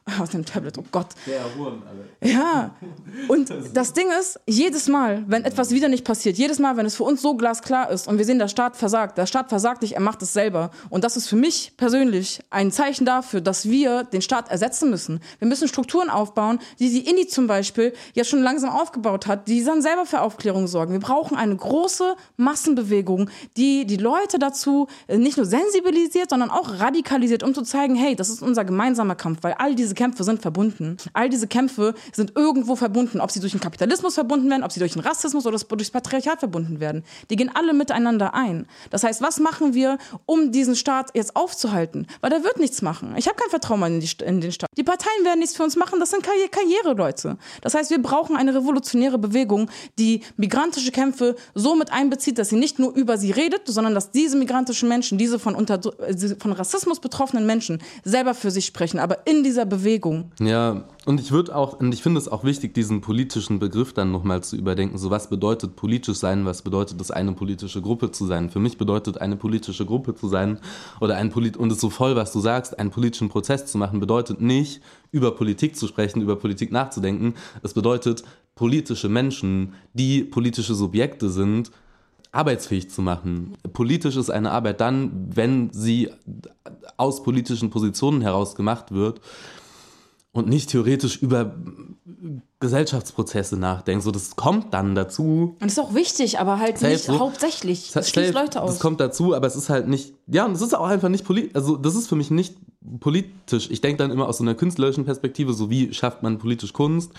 aus dem Tablet, oh Gott. Der Huren, alle. Ja. Und das Ding ist, jedes Mal, wenn etwas wieder nicht passiert, jedes Mal, wenn es für uns so glasklar ist und wir sehen, der Staat versagt, der Staat versagt nicht, er macht es selber. Und das ist für mich persönlich ein Zeichen dafür, dass wir den Staat ersetzen müssen. Wir müssen Strukturen aufbauen, die die Indie zum Beispiel ja schon langsam aufgebaut hat, die dann selber für Aufklärung sorgen. Wir brauchen eine große Massenbewegung, die die Leute dazu äh, nicht nur sensibilisiert, sondern auch radikalisiert, um zu zeigen, hey, das ist unser gemeinsamer Kampf, weil all diese Kämpfe sind verbunden. All diese Kämpfe sind irgendwo verbunden, ob sie durch den Kapitalismus verbunden werden, ob sie durch den Rassismus oder durchs Patriarchat verbunden werden. Die gehen alle miteinander ein. Das heißt, was machen wir, um diesen Staat jetzt aufzuhalten? Weil der wird nichts machen. Ich habe kein Vertrauen in, die, in, den Staat. Die Parteien werden nichts für uns machen, das sind Karri Karriereleute. Das heißt, wir brauchen eine revolutionäre Bewegung, die migrantische Kämpfe so mit einbezieht, dass sie nicht nur über sie redet, sondern dass diese migrantischen Menschen, diese von, unter, von Rassismus betroffenen Menschen selber für sich sprechen, aber in dieser Bewegung. Ja, und ich würde auch, und ich finde es auch wichtig, diesen politischen Begriff dann nochmal zu überdenken. So, was bedeutet politisch sein? Was bedeutet es, eine politische Gruppe zu sein? Für mich bedeutet eine politische Gruppe zu sein oder ein Polit, und es ist so voll, was du sagst, einen politischen Prozess zu machen, bedeutet nicht, über Politik zu sprechen, über Politik nachzudenken. Es bedeutet, politische Menschen, die politische Subjekte sind, arbeitsfähig zu machen. Politisch ist eine Arbeit dann, wenn sie aus politischen Positionen heraus gemacht wird und nicht theoretisch über Gesellschaftsprozesse nachdenken. So, das kommt dann dazu. Und ist auch wichtig, aber halt nicht so, hauptsächlich. Das schließt Leute aus. Das kommt dazu, aber es ist halt nicht, ja, und es ist auch einfach nicht politisch, also das ist für mich nicht politisch. Ich denke dann immer aus so einer künstlerischen Perspektive, so wie schafft man politisch Kunst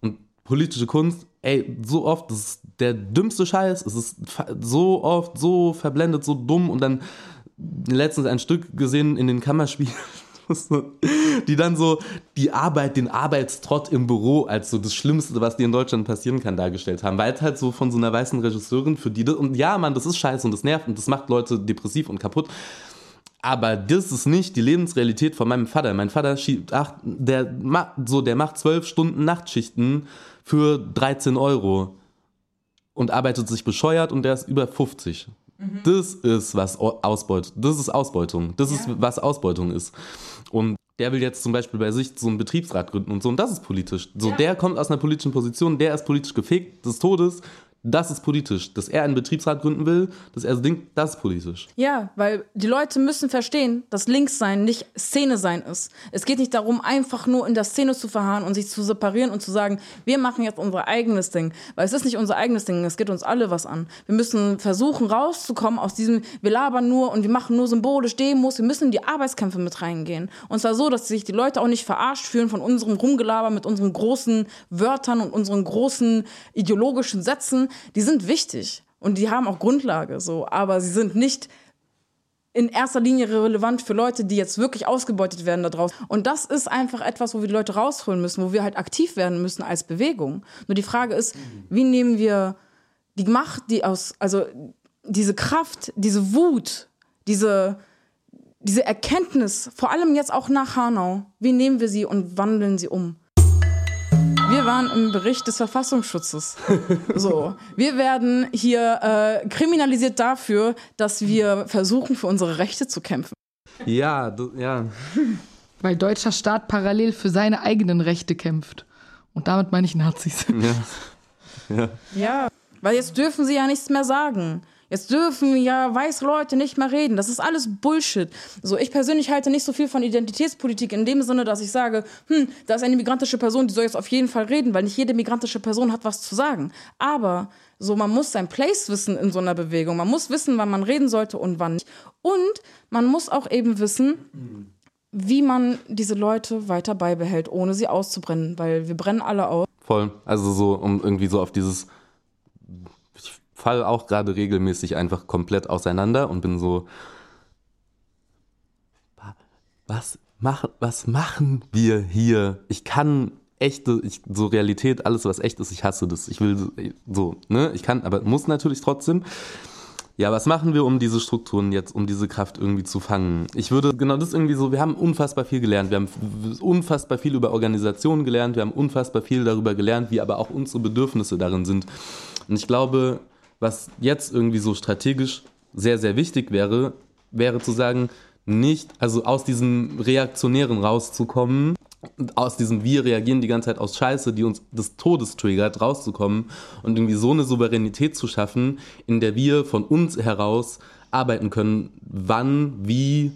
und politische Kunst, ey, so oft, das ist der dümmste Scheiß, es ist so oft so verblendet, so dumm und dann letztens ein Stück gesehen in den Kammerspielen die dann so die Arbeit, den Arbeitstrott im Büro als so das Schlimmste, was dir in Deutschland passieren kann, dargestellt haben. Weil es halt so von so einer weißen Regisseurin, für die und ja, Mann, das ist scheiße und das nervt und das macht Leute depressiv und kaputt. Aber das ist nicht die Lebensrealität von meinem Vater. Mein Vater schiebt acht, der macht so, der macht zwölf Stunden Nachtschichten für 13 Euro und arbeitet sich bescheuert und der ist über 50. Mhm. Das ist was Ausbeutung. Das ist Ausbeutung. Das ja. ist was Ausbeutung ist. Und der will jetzt zum Beispiel bei sich so einen Betriebsrat gründen und so, und das ist politisch. So, ja. der kommt aus einer politischen Position, der ist politisch gefegt des Todes, das ist politisch. Dass er einen Betriebsrat gründen will, dass er so denkt, das ist politisch. Ja, weil die Leute müssen verstehen, dass Linkssein nicht Szene sein ist. Es geht nicht darum, einfach nur in der Szene zu verharren und sich zu separieren und zu sagen, wir machen jetzt unser eigenes Ding. Weil es ist nicht unser eigenes Ding, es geht uns alle was an. Wir müssen versuchen, rauszukommen aus diesem, wir labern nur und wir machen nur symbolisch Demos. Wir müssen in die Arbeitskämpfe mit reingehen. Und zwar so, dass sich die Leute auch nicht verarscht fühlen von unserem Rumgelaber mit unseren großen Wörtern und unseren großen ideologischen Sätzen, die sind wichtig und die haben auch Grundlage so, aber sie sind nicht in erster Linie relevant für Leute, die jetzt wirklich ausgebeutet werden da draußen. Und das ist einfach etwas, wo wir die Leute rausholen müssen, wo wir halt aktiv werden müssen als Bewegung. Nur die Frage ist, wie nehmen wir die Macht, die aus, also diese Kraft, diese Wut, diese, diese Erkenntnis, vor allem jetzt auch nach Hanau, wie nehmen wir sie und wandeln sie um? Wir waren im Bericht des Verfassungsschutzes. So, wir werden hier äh, kriminalisiert dafür, dass wir versuchen, für unsere Rechte zu kämpfen. Ja, du, ja. Weil deutscher Staat parallel für seine eigenen Rechte kämpft. Und damit meine ich Nazis. Ja. Ja. ja, weil jetzt dürfen sie ja nichts mehr sagen. Jetzt dürfen ja weiße Leute nicht mehr reden. Das ist alles Bullshit. So, ich persönlich halte nicht so viel von Identitätspolitik in dem Sinne, dass ich sage, hm, da ist eine migrantische Person, die soll jetzt auf jeden Fall reden, weil nicht jede migrantische Person hat was zu sagen. Aber so, man muss sein Place wissen in so einer Bewegung. Man muss wissen, wann man reden sollte und wann nicht. Und man muss auch eben wissen, wie man diese Leute weiter beibehält, ohne sie auszubrennen, weil wir brennen alle aus. Voll. Also so, um irgendwie so auf dieses fall auch gerade regelmäßig einfach komplett auseinander und bin so, was, mach, was machen wir hier? Ich kann echte, ich, so Realität, alles was echt ist, ich hasse das. Ich will so, ne? Ich kann, aber muss natürlich trotzdem. Ja, was machen wir, um diese Strukturen jetzt, um diese Kraft irgendwie zu fangen? Ich würde, genau das irgendwie so, wir haben unfassbar viel gelernt. Wir haben unfassbar viel über Organisationen gelernt, wir haben unfassbar viel darüber gelernt, wie aber auch unsere Bedürfnisse darin sind. Und ich glaube, was jetzt irgendwie so strategisch sehr, sehr wichtig wäre, wäre zu sagen, nicht, also aus diesem Reaktionären rauszukommen, aus diesem Wir reagieren die ganze Zeit aus Scheiße, die uns des Todes triggert, rauszukommen und irgendwie so eine Souveränität zu schaffen, in der wir von uns heraus arbeiten können, wann, wie,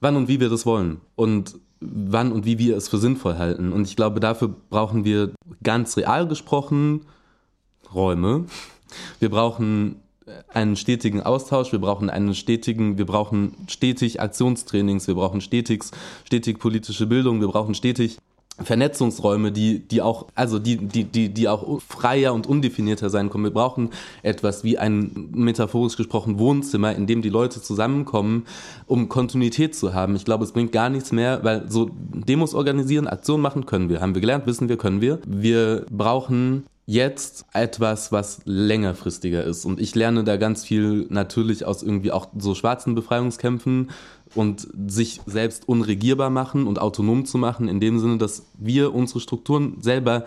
wann und wie wir das wollen und wann und wie wir es für sinnvoll halten. Und ich glaube, dafür brauchen wir ganz real gesprochen Räume, wir brauchen einen stetigen Austausch, wir brauchen einen stetigen, wir brauchen stetig Aktionstrainings, wir brauchen stetig, stetig politische Bildung, wir brauchen stetig Vernetzungsräume, die, die auch, also die, die, die, die auch freier und undefinierter sein können. Wir brauchen etwas wie ein metaphorisch gesprochen Wohnzimmer, in dem die Leute zusammenkommen, um Kontinuität zu haben. Ich glaube, es bringt gar nichts mehr, weil so Demos organisieren, Aktionen machen können wir. Haben wir gelernt, wissen wir, können wir. Wir brauchen jetzt etwas, was längerfristiger ist. Und ich lerne da ganz viel natürlich aus irgendwie auch so schwarzen Befreiungskämpfen und sich selbst unregierbar machen und autonom zu machen, in dem Sinne, dass wir unsere Strukturen selber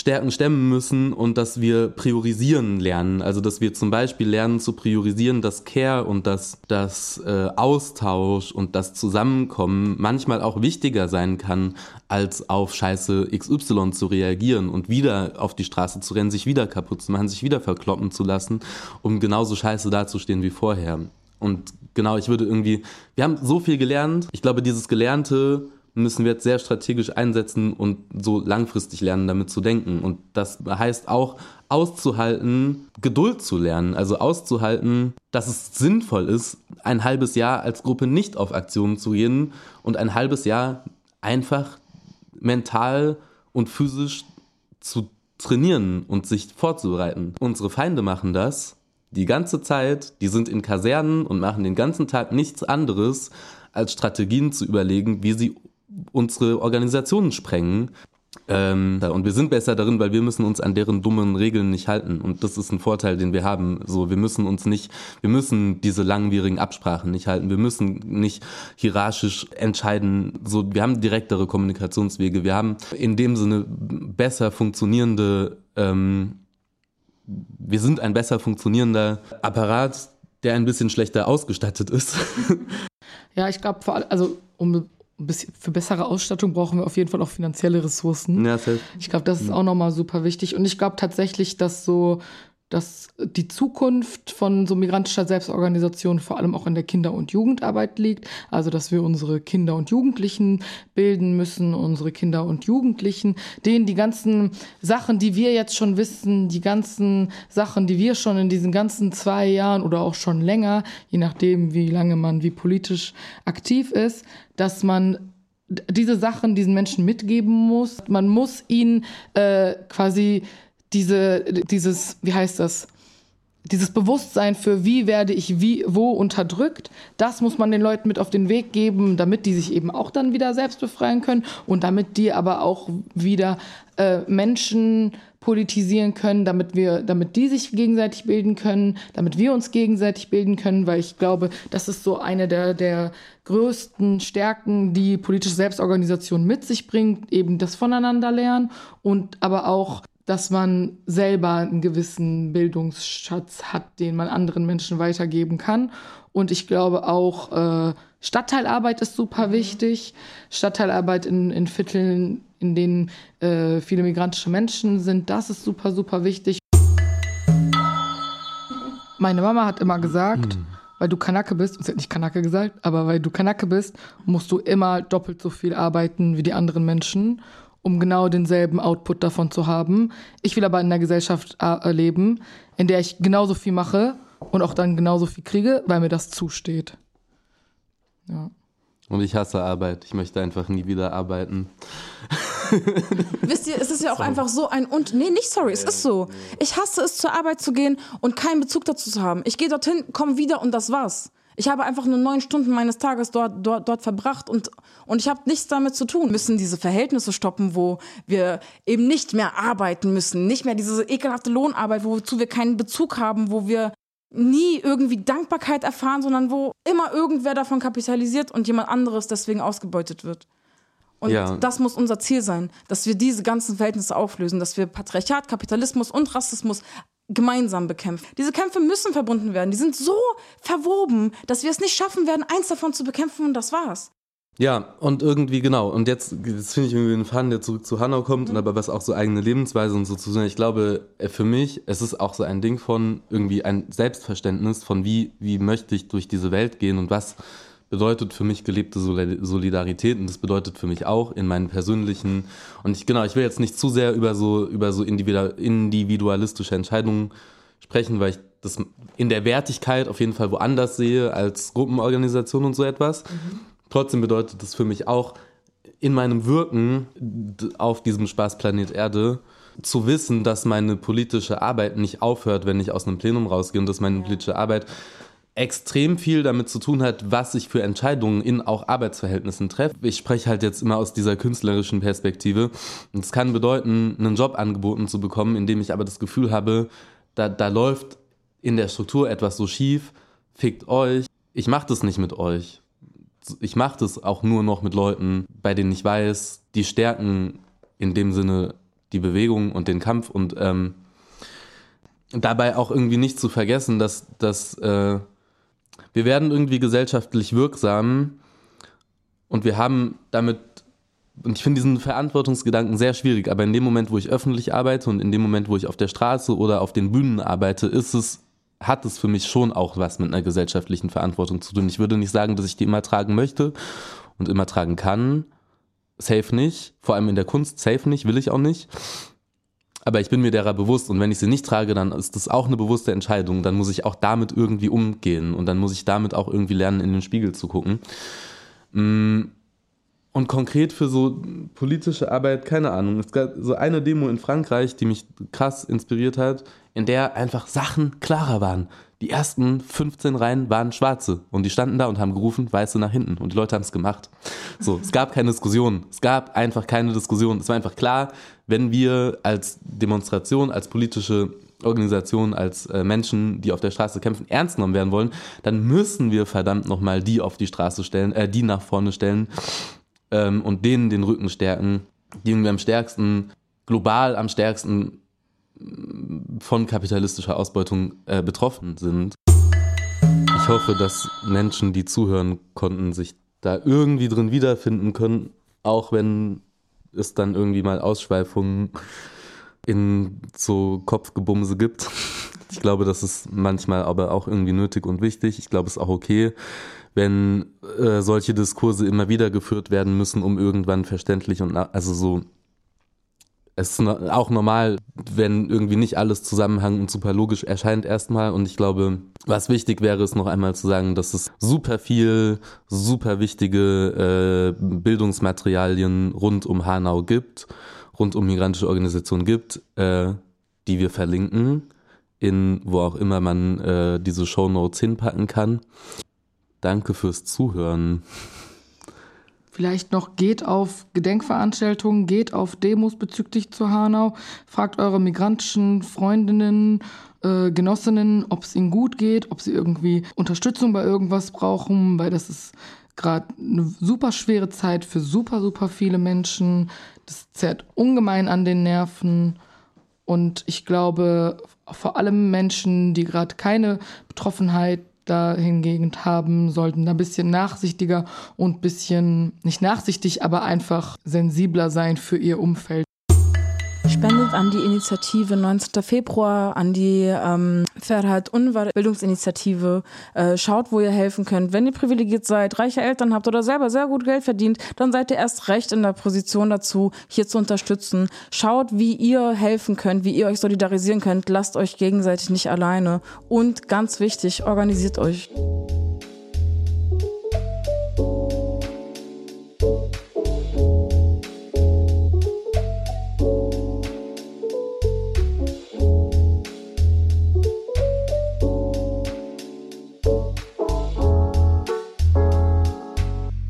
Stärken stemmen müssen und dass wir priorisieren lernen. Also dass wir zum Beispiel lernen zu priorisieren, dass Care und dass das äh, Austausch und das Zusammenkommen manchmal auch wichtiger sein kann, als auf Scheiße XY zu reagieren und wieder auf die Straße zu rennen, sich wieder kaputt zu machen, sich wieder verkloppen zu lassen, um genauso scheiße dazustehen wie vorher. Und genau, ich würde irgendwie, wir haben so viel gelernt. Ich glaube, dieses Gelernte müssen wir jetzt sehr strategisch einsetzen und so langfristig lernen, damit zu denken. Und das heißt auch auszuhalten, Geduld zu lernen, also auszuhalten, dass es sinnvoll ist, ein halbes Jahr als Gruppe nicht auf Aktionen zu gehen und ein halbes Jahr einfach mental und physisch zu trainieren und sich vorzubereiten. Unsere Feinde machen das die ganze Zeit, die sind in Kasernen und machen den ganzen Tag nichts anderes, als Strategien zu überlegen, wie sie unsere Organisationen sprengen. Ähm, und wir sind besser darin, weil wir müssen uns an deren dummen Regeln nicht halten. Und das ist ein Vorteil, den wir haben. So, wir müssen uns nicht, wir müssen diese langwierigen Absprachen nicht halten. Wir müssen nicht hierarchisch entscheiden. So, wir haben direktere Kommunikationswege. Wir haben in dem Sinne besser funktionierende, ähm, wir sind ein besser funktionierender Apparat, der ein bisschen schlechter ausgestattet ist. Ja, ich glaube, also um für bessere Ausstattung brauchen wir auf jeden Fall auch finanzielle Ressourcen. Ja, ich glaube, das ist auch nochmal super wichtig. Und ich glaube tatsächlich, dass so dass die Zukunft von so migrantischer Selbstorganisation vor allem auch in der Kinder- und Jugendarbeit liegt. Also, dass wir unsere Kinder und Jugendlichen bilden müssen, unsere Kinder und Jugendlichen, denen die ganzen Sachen, die wir jetzt schon wissen, die ganzen Sachen, die wir schon in diesen ganzen zwei Jahren oder auch schon länger, je nachdem, wie lange man wie politisch aktiv ist, dass man diese Sachen diesen Menschen mitgeben muss. Man muss ihnen äh, quasi diese, dieses, wie heißt das? Dieses Bewusstsein für wie werde ich wie, wo unterdrückt, das muss man den Leuten mit auf den Weg geben, damit die sich eben auch dann wieder selbst befreien können und damit die aber auch wieder äh, Menschen politisieren können, damit wir, damit die sich gegenseitig bilden können, damit wir uns gegenseitig bilden können, weil ich glaube, das ist so eine der, der größten Stärken, die politische Selbstorganisation mit sich bringt, eben das Voneinanderlernen und aber auch dass man selber einen gewissen Bildungsschatz hat, den man anderen Menschen weitergeben kann. Und ich glaube auch, äh, Stadtteilarbeit ist super mhm. wichtig. Stadtteilarbeit in, in Vierteln, in denen äh, viele migrantische Menschen sind, das ist super, super wichtig. Meine Mama hat immer gesagt, mhm. weil du Kanake bist, und sie hat nicht Kanake gesagt, aber weil du Kanake bist, musst du immer doppelt so viel arbeiten wie die anderen Menschen um genau denselben Output davon zu haben. Ich will aber in einer Gesellschaft äh, leben, in der ich genauso viel mache und auch dann genauso viel kriege, weil mir das zusteht. Ja. Und ich hasse Arbeit. Ich möchte einfach nie wieder arbeiten. Wisst ihr, es ist ja auch sorry. einfach so ein und nee, nicht sorry, es ist so. Ich hasse es zur Arbeit zu gehen und keinen Bezug dazu zu haben. Ich gehe dorthin, komme wieder und das war's. Ich habe einfach nur neun Stunden meines Tages dort, dort, dort verbracht und, und ich habe nichts damit zu tun. Wir müssen diese Verhältnisse stoppen, wo wir eben nicht mehr arbeiten müssen, nicht mehr diese ekelhafte Lohnarbeit, wozu wir keinen Bezug haben, wo wir nie irgendwie Dankbarkeit erfahren, sondern wo immer irgendwer davon kapitalisiert und jemand anderes deswegen ausgebeutet wird. Und ja. das muss unser Ziel sein, dass wir diese ganzen Verhältnisse auflösen, dass wir Patriarchat, Kapitalismus und Rassismus gemeinsam bekämpfen. Diese Kämpfe müssen verbunden werden. Die sind so verwoben, dass wir es nicht schaffen werden, eins davon zu bekämpfen und das war's. Ja, und irgendwie genau. Und jetzt, jetzt finde ich irgendwie einen Faden, der zurück zu Hanau kommt mhm. und aber was auch so eigene Lebensweise und so zu sagen. Ich glaube, äh, für mich, es ist auch so ein Ding von irgendwie ein Selbstverständnis von wie, wie möchte ich durch diese Welt gehen und was bedeutet für mich gelebte Solidarität und das bedeutet für mich auch in meinen persönlichen und ich genau, ich will jetzt nicht zu sehr über so über so individualistische Entscheidungen sprechen, weil ich das in der Wertigkeit auf jeden Fall woanders sehe als Gruppenorganisation und so etwas. Mhm. Trotzdem bedeutet das für mich auch in meinem Wirken auf diesem Spaßplanet Erde zu wissen, dass meine politische Arbeit nicht aufhört, wenn ich aus einem Plenum rausgehe und dass meine politische Arbeit extrem viel damit zu tun hat, was ich für Entscheidungen in auch Arbeitsverhältnissen treffe. Ich spreche halt jetzt immer aus dieser künstlerischen Perspektive. Es kann bedeuten, einen Job angeboten zu bekommen, in dem ich aber das Gefühl habe, da, da läuft in der Struktur etwas so schief, fickt euch. Ich mache das nicht mit euch. Ich mache das auch nur noch mit Leuten, bei denen ich weiß, die stärken in dem Sinne die Bewegung und den Kampf und ähm, dabei auch irgendwie nicht zu vergessen, dass, dass äh, wir werden irgendwie gesellschaftlich wirksam und wir haben damit, und ich finde diesen Verantwortungsgedanken sehr schwierig, aber in dem Moment, wo ich öffentlich arbeite und in dem Moment, wo ich auf der Straße oder auf den Bühnen arbeite, ist es, hat es für mich schon auch was mit einer gesellschaftlichen Verantwortung zu tun. Ich würde nicht sagen, dass ich die immer tragen möchte und immer tragen kann. Safe nicht. Vor allem in der Kunst, safe nicht, will ich auch nicht aber ich bin mir derer bewusst und wenn ich sie nicht trage, dann ist das auch eine bewusste Entscheidung. Dann muss ich auch damit irgendwie umgehen und dann muss ich damit auch irgendwie lernen, in den Spiegel zu gucken. Mm. Und konkret für so politische Arbeit, keine Ahnung. Es gab so eine Demo in Frankreich, die mich krass inspiriert hat, in der einfach Sachen klarer waren. Die ersten 15 Reihen waren schwarze und die standen da und haben gerufen, weiße nach hinten und die Leute haben es gemacht. So, es gab keine Diskussion. Es gab einfach keine Diskussion. Es war einfach klar, wenn wir als Demonstration, als politische Organisation, als äh, Menschen, die auf der Straße kämpfen, ernst genommen werden wollen, dann müssen wir verdammt nochmal die auf die Straße stellen, äh, die nach vorne stellen ähm, und denen den Rücken stärken, die irgendwie am stärksten, global am stärksten von kapitalistischer Ausbeutung äh, betroffen sind. Ich hoffe, dass Menschen, die zuhören konnten, sich da irgendwie drin wiederfinden können, auch wenn es dann irgendwie mal Ausschweifungen in so Kopfgebumse gibt. Ich glaube, das ist manchmal aber auch irgendwie nötig und wichtig. Ich glaube, es ist auch okay, wenn äh, solche Diskurse immer wieder geführt werden müssen, um irgendwann verständlich und also so es ist auch normal, wenn irgendwie nicht alles zusammenhang und super logisch erscheint erstmal. Und ich glaube, was wichtig wäre, ist noch einmal zu sagen, dass es super viel, super wichtige äh, Bildungsmaterialien rund um Hanau gibt, rund um migrantische Organisationen gibt, äh, die wir verlinken, in wo auch immer man äh, diese Show Notes hinpacken kann. Danke fürs Zuhören. Vielleicht noch geht auf Gedenkveranstaltungen, geht auf Demos bezüglich zu Hanau, fragt eure migrantischen Freundinnen, äh, Genossinnen, ob es ihnen gut geht, ob sie irgendwie Unterstützung bei irgendwas brauchen, weil das ist gerade eine super schwere Zeit für super, super viele Menschen. Das zerrt ungemein an den Nerven. Und ich glaube, vor allem Menschen, die gerade keine Betroffenheit da hingegen haben, sollten da ein bisschen nachsichtiger und ein bisschen, nicht nachsichtig, aber einfach sensibler sein für ihr Umfeld. Spendet an die Initiative 19. Februar, an die ähm, Ferhat Unvar Bildungsinitiative. Äh, schaut, wo ihr helfen könnt. Wenn ihr privilegiert seid, reiche Eltern habt oder selber sehr gut Geld verdient, dann seid ihr erst recht in der Position dazu, hier zu unterstützen. Schaut, wie ihr helfen könnt, wie ihr euch solidarisieren könnt. Lasst euch gegenseitig nicht alleine. Und ganz wichtig, organisiert euch.